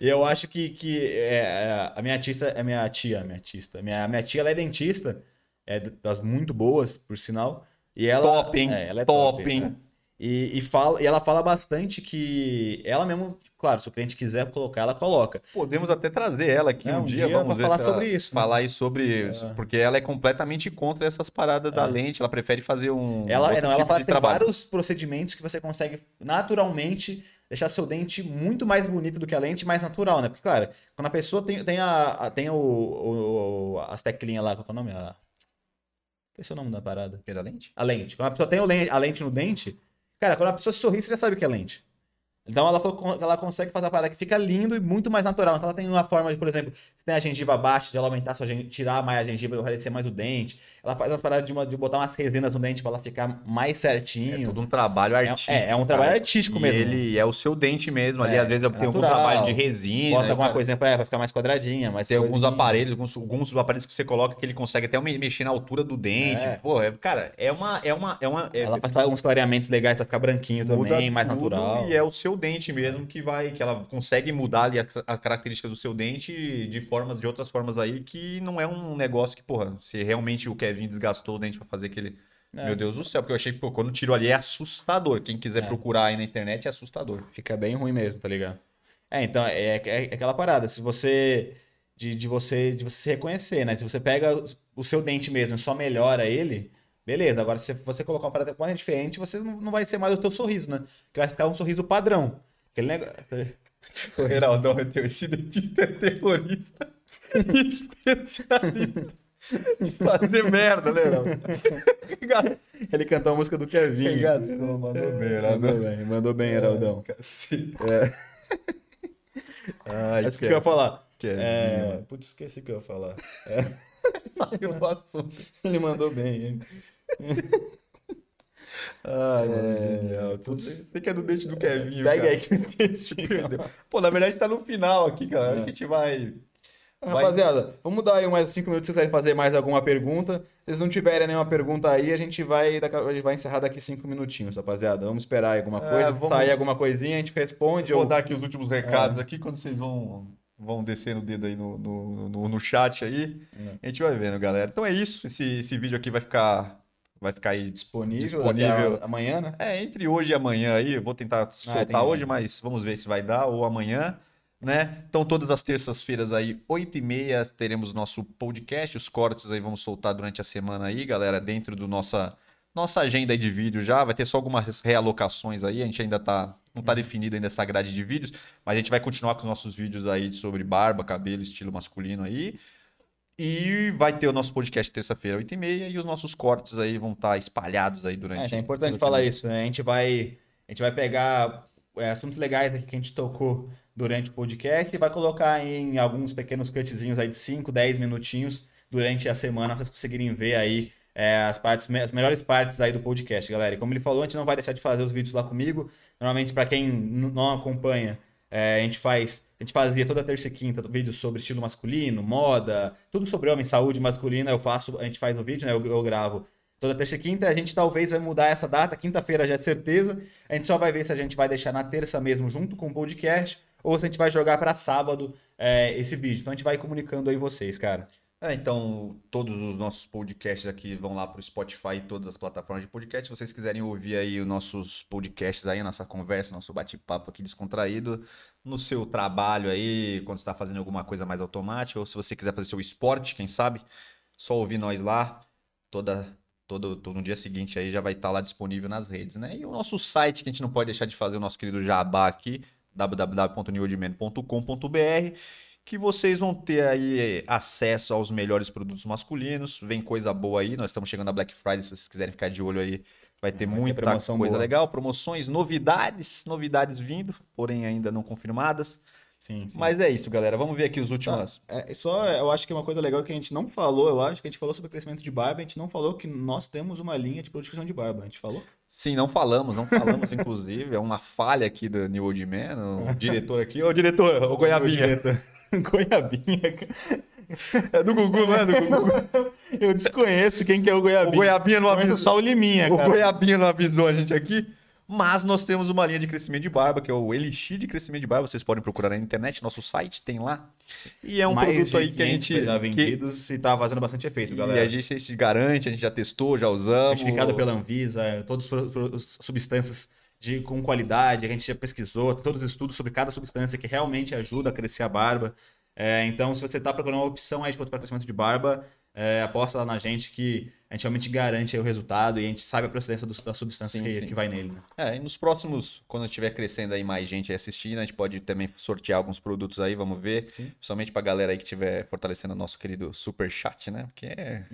E eu acho que, que é, é, a minha artista é minha tia, minha artista. Minha, minha tia ela é dentista, é das muito boas, por sinal. E ela, Top, hein? é, ela é Top, top, hein? né? E, e, fala, e ela fala bastante que ela mesmo, claro, se o cliente quiser colocar, ela coloca. Podemos até trazer ela aqui É, um, dia, dia vamos falar ela- sobre isso, né? Falar aí sobre isso, É. porque ela é completamente contra essas paradas da É. lente, ela prefere fazer um Ela, outro não, ela tipo fala de que tem trabalho. vários procedimentos que você consegue naturalmente deixar seu dente muito mais bonito do que a lente, mais natural, né? Porque, claro, quando a pessoa tem, tem, a, tem o, o- as teclinhas lá, qual é o nome? A... Esse é o nome da parada. Que da lente? A lente. Quando a pessoa tem a lente no dente, cara, quando a pessoa sorri, você já sabe que é lente. Então ela, ela consegue fazer a parada que fica lindo e muito mais natural. Então ela tem uma forma de, por exemplo, tem a gengiva baixa, de ela aumentar sua gen- tirar mais a gengiva e parecer mais o dente. Ela faz umas paradas de, uma- de botar umas resinas no dente pra ela ficar mais É certinho. todo um trabalho É, artístico. é, é um trabalho cara. artístico E mesmo. ele é o seu dente mesmo ali, É, às vezes eu é tenho algum natural. trabalho de resina. Bota alguma cara. coisinha pra, pra ficar mais quadradinha, mais Tem alguns aparelhos, alguns, alguns aparelhos que você coloca que ele consegue até me- mexer na altura do dente. É. Pô, é- cara, é uma. É uma, é uma é- Ela faz uns clareamentos legais pra ficar branquinho muda também, mais natural. E é o seu dente mesmo que vai, que ela consegue mudar ali as, as características do seu dente de formas, de outras formas aí, que não é um negócio que, porra, se realmente o Kevin desgastou o dente pra fazer aquele. É. Meu Deus do céu, porque eu achei que, pô, quando tirou ali é assustador. Quem quiser É. procurar aí na internet é assustador. Fica bem ruim mesmo, tá ligado? É, então, é, é- é aquela parada. Se você. De, de você de você se reconhecer, né? Se você pega o- seu dente mesmo e só melhora ele, beleza. Agora, se você colocar uma parada mais diferente, você não, não vai ser mais o teu sorriso, né? Que vai ficar um sorriso padrão. Aquele negócio. O Geraldão meteu esse dentista é terrorista especialista de fazer merda, né? Ele cantou a música do Kevin. Regaçou, mandou bem, Geraldão. Mandou bem, mandou bem, Heraldão. É. Ai, Mas o que eu ia falar? Kevin, É... Putz, esqueci o que eu ia falar. Saiu do assunto. Ele mandou bem, hein? Ai, mano, É, genial. putz. Você que é do dente do Kevin, Segue cara. aí que eu esqueci. Perdeu. Pô, na verdade tá no final aqui, cara. Que a gente vai... Vai- Rapaziada, vamos dar aí mais cinco minutos se vocês quiserem fazer mais alguma pergunta. Se vocês não tiverem nenhuma pergunta aí, a gente vai, a gente vai encerrar daqui cinco minutinhos, rapaziada. Vamos esperar aí alguma É, coisa. vamos- Tá aí alguma coisinha, a gente responde. Vou Ou... dar aqui os últimos recados aqui, quando vocês vão, vão descendo o dedo aí no, no, no, no chat aí. É. A gente vai vendo, galera. Então é isso. Esse, esse vídeo aqui vai ficar, vai ficar aí Disponível, disponível. amanhã, né? É, entre hoje e amanhã aí, eu vou tentar soltar tem- hoje, mas vamos ver se vai dar, ou amanhã, né? Então, todas as terças-feiras aí, 8h30, teremos nosso podcast, os cortes aí vamos soltar durante a semana aí, galera, dentro do nossa, nossa agenda aí de vídeo já, vai ter só algumas realocações aí, a gente ainda tá, não tá definido ainda essa grade de vídeos, mas a gente vai continuar com os nossos vídeos aí sobre barba, cabelo, estilo masculino aí, e vai ter o nosso podcast terça-feira, 8h30, e os nossos cortes aí vão estar espalhados aí durante... É, é importante falar semana. isso, né? A gente vai, a gente vai pegar é, assuntos legais aqui que a gente tocou durante o podcast e vai colocar em alguns pequenos cutzinhos aí de 5, 10 minutinhos durante a semana pra vocês conseguirem ver aí é, as partes, as melhores partes aí do podcast, galera. E como ele falou, a gente não vai deixar de fazer os vídeos lá comigo. Normalmente, para quem não acompanha, é, a gente faz, a gente fazia toda terça e quinta vídeos sobre estilo masculino, moda, tudo sobre homem, saúde masculina. Eu faço, a gente faz no vídeo, né? Eu, eu gravo toda terça e quinta. A gente talvez vai mudar essa data, quinta-feira já é certeza. A gente só vai ver se a gente vai deixar na terça mesmo junto com o podcast ou se a gente vai jogar para sábado é, esse vídeo. Então a gente vai comunicando aí vocês, cara. É, então, todos os nossos podcasts aqui vão lá para o Spotify e todas as plataformas de podcast. Se vocês quiserem ouvir aí os nossos podcasts aí, a nossa conversa, nosso bate-papo aqui descontraído, no seu trabalho aí, quando está fazendo alguma coisa mais automática, ou se você quiser fazer seu esporte, quem sabe, só ouvir nós lá, toda, todo, todo no dia seguinte aí já vai estar lá disponível nas redes, né? E o nosso site, que a gente não pode deixar de fazer o nosso querido jabá aqui, www.newordman.com.br que vocês vão ter aí acesso aos melhores produtos masculinos. Vem coisa boa aí. Nós estamos chegando na Black Friday, se vocês quiserem ficar de olho aí, vai ter Vai ter muita promoção coisa boa. legal, promoções, novidades, novidades vindo, porém ainda não confirmadas. Sim, Mas é isso, galera. Vamos ver aqui os últimos. É, só, eu acho que uma coisa legal que a gente não falou, eu acho que a gente falou sobre crescimento de barba, a gente não falou que nós temos uma linha de produção de barba. A gente falou? Sim, não falamos, não falamos, inclusive. É uma falha aqui do New Old Man, o diretor aqui. Ô, diretor, ô Goiabinha. Goiabinha. É do Gugu, não é do Gugu? Eu desconheço quem que é o O Goiabinha. Goiabinha não avisou. só o Liminha, O cara. Goiabinha não avisou a gente aqui. Mas nós temos uma linha de crescimento de barba, que é o Elixir de crescimento de barba. Vocês podem procurar na internet, nosso site tem lá. E é um Mais produto aí que a 500 gente. já que- vendidos e tá fazendo bastante efeito, e galera. a gente, a gente garante, a gente já testou, já usamos. Certificado pela Anvisa, é, todas as substâncias de, com qualidade, a gente já pesquisou, todos os estudos sobre cada substância que realmente ajuda a crescer a barba. É, então, se você está procurando uma opção aí para crescimento de barba, é, aposta lá na gente que a gente realmente garante o resultado e a gente sabe a procedência dos- das substâncias Sim, que, sim. que vai nele. Né? É, e nos próximos, quando estiver crescendo aí mais gente aí assistindo, a gente pode também sortear alguns produtos aí, vamos ver. Sim. Principalmente pra galera aí que estiver fortalecendo o nosso querido super chat, né? Porque é-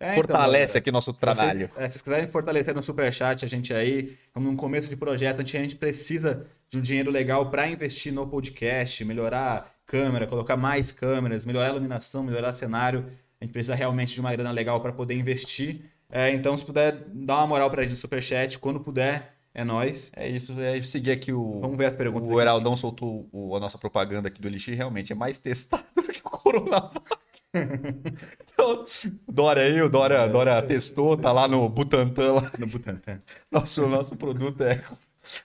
É, então, fortalece galera, aqui nosso trabalho. vocês, é, se vocês quiserem fortalecer no Superchat a gente aí, como no começo de projeto, a gente, a gente precisa de um dinheiro legal para investir no podcast, melhorar câmera, colocar mais câmeras, melhorar a iluminação, melhorar cenário. A gente precisa realmente de uma grana legal para poder investir. É, então, se puder dar uma moral pra gente no Superchat, quando puder, é nóis. É isso, é seguir aqui o. Vamos ver as perguntas. O. Heraldão soltou o- a nossa propaganda aqui do Elixir, realmente é mais testado do que o Coronavac. Então, Dória aí, o Dória, Dória testou, tá lá no Butantan, lá. No Butantan. Nosso, nosso produto é,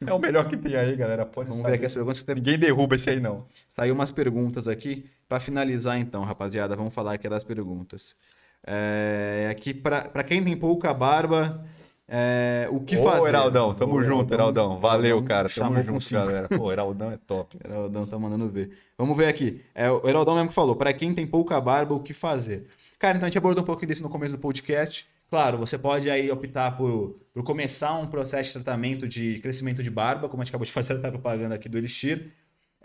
é o melhor que tem aí, galera. Pode Vamos sair. ver aqui as perguntas que tem Ninguém derruba esse aí, não. Saiu umas perguntas aqui. Para finalizar, então, rapaziada, vamos falar aqui das perguntas. É, aqui, para quem tem pouca barba, é, o que Ô, fazer? Heraldão, tamo O junto, Heraldão. Valeu, Heraldão cara. Tamo junto, galera. Pô, Heraldão é top. Heraldão tá mandando ver. Vamos ver aqui. É, o Heraldão mesmo que falou, para quem tem pouca barba, o que fazer? Cara, então a gente abordou um pouquinho disso no começo do podcast. Claro, você pode aí optar por, por começar um processo de tratamento de crescimento de barba, como a gente acabou de fazer a propaganda aqui do Elixir.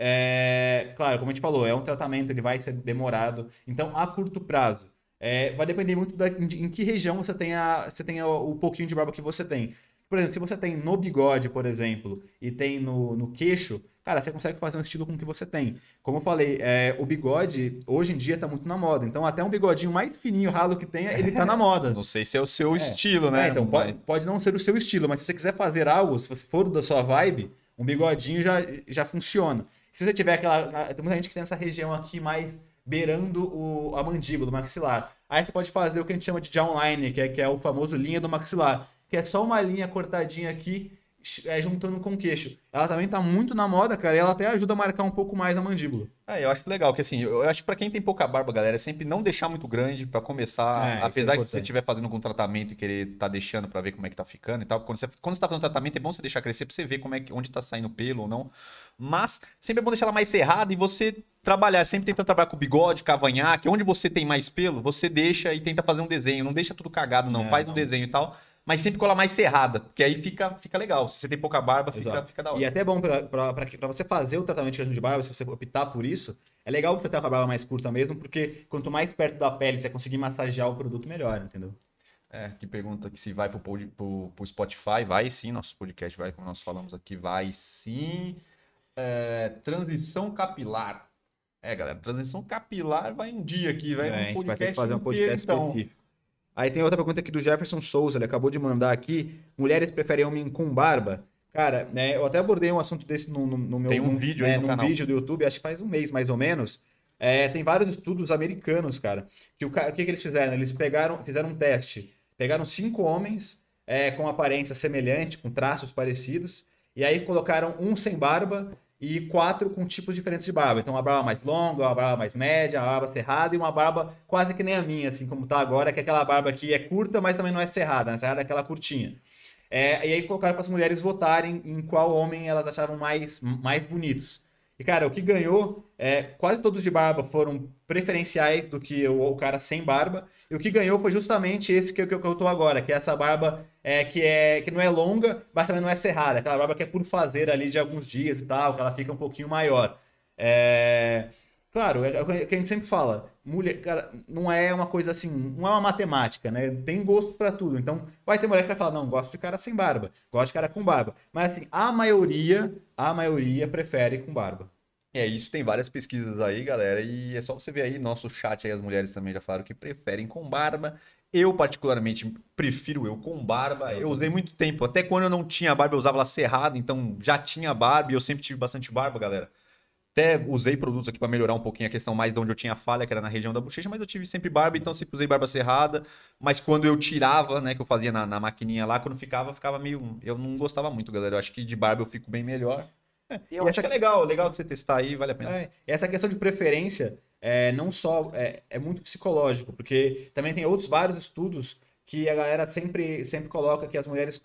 É, claro, como a gente falou, é um tratamento, ele vai ser demorado. Então, a curto prazo, é, vai depender muito da, em, em que região você tem, a, você tem o, o pouquinho de barba que você tem. Por exemplo, se você tem no bigode, por exemplo, e tem no, no queixo, cara, você consegue fazer um estilo com o que você tem. Como eu falei, é, o bigode hoje em dia tá muito na moda. Então, até um bigodinho mais fininho, ralo que tenha, ele tá na moda. Não sei se é o seu estilo, né? É, então, pode, pode não ser o seu estilo, mas se você quiser fazer algo, se você for da sua vibe, um bigodinho já, já funciona. Se você tiver aquela. Tem muita gente que tem essa região aqui mais beirando o, a mandíbula, o maxilar. Aí você pode fazer o que a gente chama de jawline, que é, que é o famoso linha do maxilar, que é só uma linha cortadinha aqui, é, juntando com o queixo. Ela também tá muito na moda, cara, e ela até ajuda a marcar um pouco mais a mandíbula. É, eu acho legal, que assim, eu acho que pra quem tem pouca barba, galera, é sempre não deixar muito grande pra começar, É, é apesar de você estiver fazendo algum tratamento e querer tá deixando pra ver como é que tá ficando e tal, quando você, quando você tá fazendo tratamento é bom você deixar crescer pra você ver como é que, onde tá saindo pelo ou não, mas sempre é bom deixar ela mais cerrada e você trabalhar, sempre tentando trabalhar com bigode, cavanhaque, onde você tem mais pelo, você deixa e tenta fazer um desenho, não deixa tudo cagado não, É, faz um não. desenho e tal, mas sempre com ela mais cerrada, porque aí fica, fica legal, se você tem pouca barba, fica, Exato. fica da hora. E é até bom pra, que- pra você fazer o tratamento de de barba, se você optar por isso, é legal você ter uma barba mais curta mesmo, porque quanto mais perto da pele você conseguir massagear o produto, melhor, entendeu? É, que pergunta que se vai pro, pro, pro Spotify, vai sim, nosso podcast vai, como nós falamos aqui, vai sim. É, transição capilar. É, galera, transição capilar vai um dia aqui, vai É, a um gente podcast vai ter que fazer um inteiro, podcast então. específico. Aí tem outra pergunta aqui do Jefferson Souza, ele acabou de mandar aqui. Mulheres preferem homem com barba? Cara, né, eu até abordei um assunto desse no, no- no meu Tem um vídeo aí é, no num canal. vídeo do YouTube, acho que faz um mês mais ou menos. É, tem vários estudos americanos, cara. Que o, o que, que eles fizeram? Eles pegaram, fizeram um teste. Pegaram cinco homens é, com aparência semelhante, com traços parecidos, e aí colocaram um sem barba e quatro com tipos diferentes de barba. Então, uma barba mais longa, uma barba mais média, uma barba cerrada e uma barba quase que nem a minha, assim como tá agora, que é aquela barba que é curta, mas também não é cerrada, né? Cerrada é aquela curtinha. É, e aí colocaram para as mulheres votarem em qual homem elas achavam mais, mais bonitos. E, cara, o que ganhou, é, quase todos de barba foram preferenciais do que o, o cara sem barba. E o que ganhou foi justamente esse que, que, que eu tô agora, que é essa barba é, que, é, que não é longa, mas também não é cerrada. Aquela barba que é por fazer ali de alguns dias e tal, que ela fica um pouquinho maior. É, Claro, é o que a gente sempre fala. Mulher, cara, não é uma coisa assim, não é uma matemática, né? Tem gosto pra tudo. Então, vai ter mulher que vai falar, não, gosto de cara sem barba, gosto de cara com barba. Mas assim, a maioria, a maioria prefere com barba. É, isso tem várias pesquisas aí, galera, e é só você ver aí, nosso chat aí, as mulheres também já falaram que preferem com barba. Eu, particularmente, prefiro eu com barba. Eu Eu usei muito tempo, até quando eu não tinha barba, eu usava ela cerrada, então já tinha barba e eu sempre tive bastante barba, galera. Até usei produtos aqui para melhorar um pouquinho a questão mais de onde eu tinha falha, que era na região da bochecha, mas eu tive sempre barba, então sempre usei barba cerrada. Mas quando eu tirava, né, que eu fazia na, na maquininha lá, quando ficava, ficava meio. Eu não gostava muito, galera. Eu acho que de barba eu fico bem melhor. E eu acho essa- que é legal, legal de você testar aí, vale a pena. É, essa questão de preferência é não só é, é muito psicológico, porque também tem outros vários estudos que a galera sempre, sempre coloca que as mulheres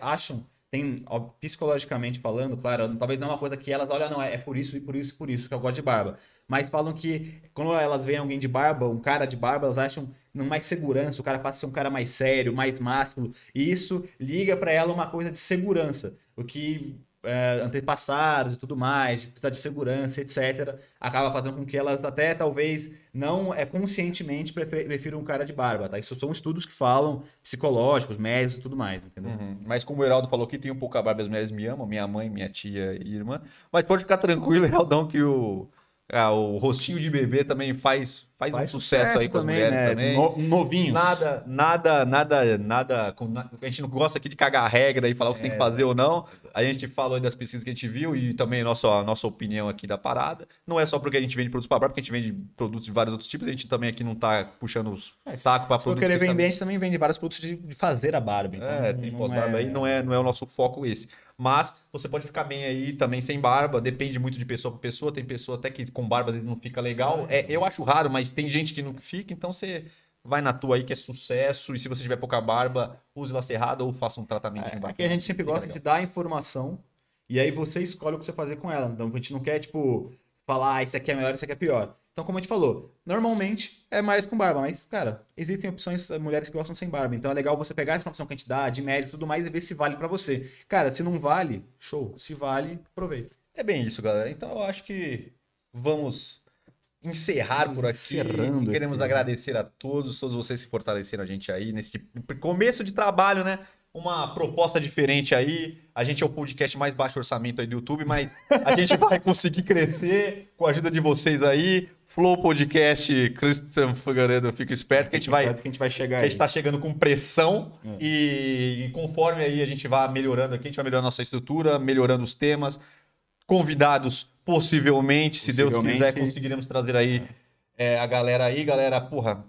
acham, tem ó, psicologicamente falando, claro, talvez não é uma coisa que elas olham, não, é, é por isso e por isso e por isso que eu gosto de barba. Mas falam que quando elas veem alguém de barba, um cara de barba, elas acham mais segurança, o cara passa a ser um cara mais sério, mais másculo, e isso liga pra ela uma coisa de segurança, o que é, antepassados e tudo mais, de de segurança, etc., acaba fazendo com que elas até talvez não é conscientemente prefiram um cara de barba, tá? Isso são estudos que falam psicológicos, médicos e tudo mais, entendeu? Uhum. Mas como o Heraldo falou que tem um pouco a barba, as mulheres me amam, minha mãe, minha tia e irmã. Mas pode ficar tranquilo, Heraldão, que o, ah, o rostinho de bebê também faz, faz, um sucesso, aí com as mulheres né? também. No- novinho. Nada, nada, nada, nada. A gente não gosta aqui de cagar regra e falar o que você tem que fazer ou não. A gente falou aí das pesquisas que a gente viu e também a nossa, a nossa opinião aqui da parada. Não é só porque a gente vende produtos para barba, porque a gente vende produtos de vários outros tipos. A gente também aqui não tá puxando os saco para Se for produtos. querer que vender, a gente também vende vários produtos de, fazer a barba. Então é, tem não é- aí, não é, não é o nosso foco esse. Mas você pode ficar bem aí também sem barba, depende muito de pessoa para pessoa. Tem pessoa até que com barba às vezes não fica legal. É, eu acho raro, mas tem gente que não fica, então você vai na tua aí que é sucesso. E se você tiver pouca barba, use ela cerrada ou faça um tratamento É, aqui a gente sempre gosta de dar informação e aí você escolhe o que você fazer com ela. Então a gente não quer, tipo, falar, ah, esse aqui é melhor, esse aqui é pior. Então, como a gente falou, normalmente é mais com barba, mas, cara, existem opções, eh, mulheres que gostam sem barba. Então é legal você pegar a informação que a gente dá, de médico e tudo mais, e ver se vale pra você. Cara, se não vale, show. Se vale, aproveita. É bem isso, galera. Então eu acho que vamos encerrar Vamos por aqui. encerrando Queremos agradecer a todos, todos vocês que fortaleceram a gente aí nesse começo de trabalho, né? Uma proposta diferente aí. A gente é o podcast mais baixo orçamento aí do YouTube, mas a gente vai conseguir crescer com a ajuda de vocês aí. Flow Podcast, Christian Figueiredo, fica esperto que a gente vai que a gente vai chegar a gente tá chegando com pressão É. e, conforme aí a gente vai melhorando aqui, a gente vai melhorando a nossa estrutura, melhorando os temas. Convidados, possivelmente, se Deus Possivelmente. quiser, conseguiremos trazer aí é, a galera aí. Galera, porra,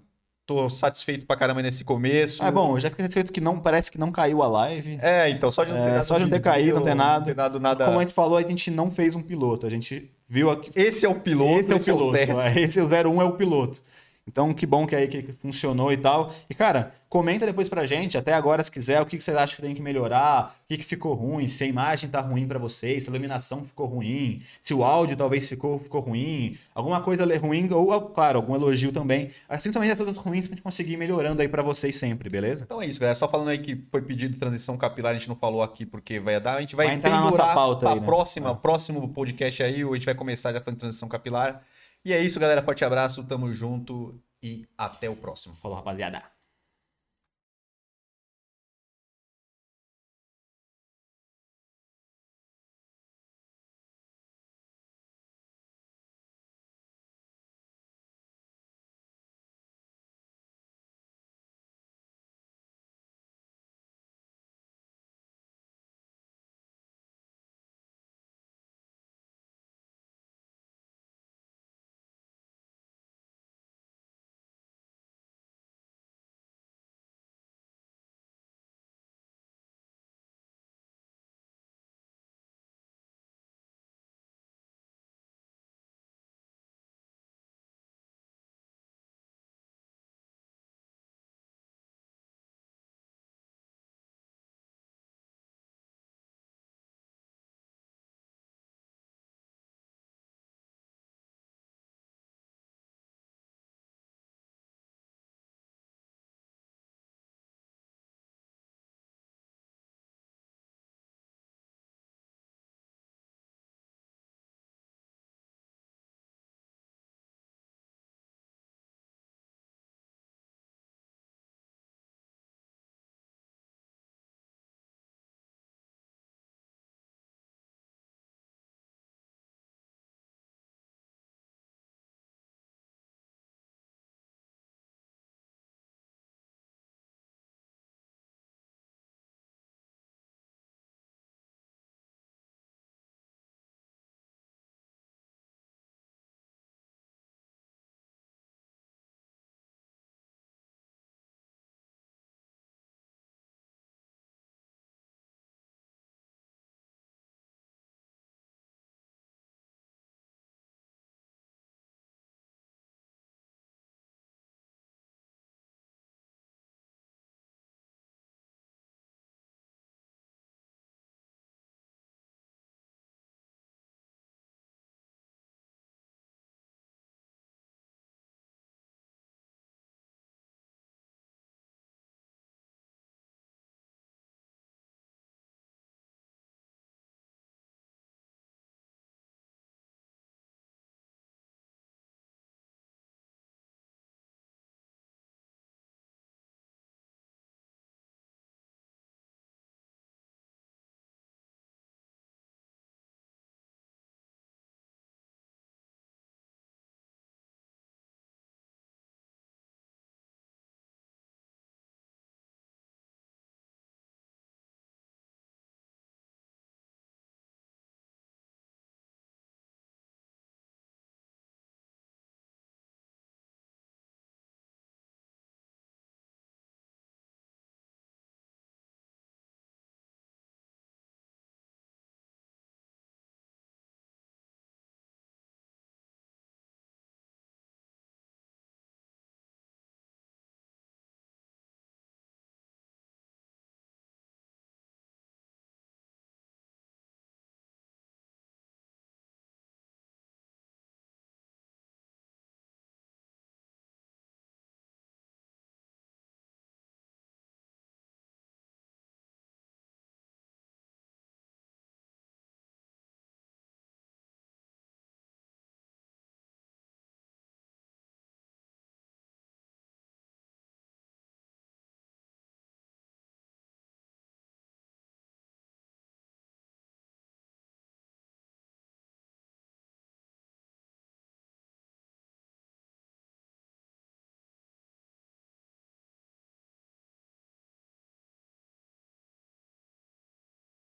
tô satisfeito pra caramba nesse começo. Ah, bom, eu já fiquei satisfeito que não, parece que não caiu a live. É, então, só de não ter, É, dado só de não ter caído, não ter nada. Não ter nada. Como a gente falou, a gente não fez um piloto. A gente viu aqui, Esse é o piloto, esse é o piloto. teste. é, Esse é o 01 é o piloto. Então, que bom que aí que que funcionou e tal. E, cara, comenta depois pra gente, até agora, se quiser, o que que vocês acham que tem que melhorar, o que, que ficou ruim, se a imagem tá ruim pra vocês, se a iluminação ficou ruim, se o áudio talvez ficou, ficou ruim, alguma coisa ruim, ou, claro, algum elogio também. Assim, também as coisas ruins pra gente conseguir ir melhorando aí pra vocês sempre, beleza? Então é isso, galera. Só falando aí que foi pedido transição capilar, a gente não falou aqui porque vai dar. A gente vai, Vai entrar na nossa pauta pra aí, né? próxima, É. próximo podcast aí, a gente vai começar já falando de transição capilar. E é isso, galera. Forte abraço, tamo junto e até o próximo. Falou, rapaziada.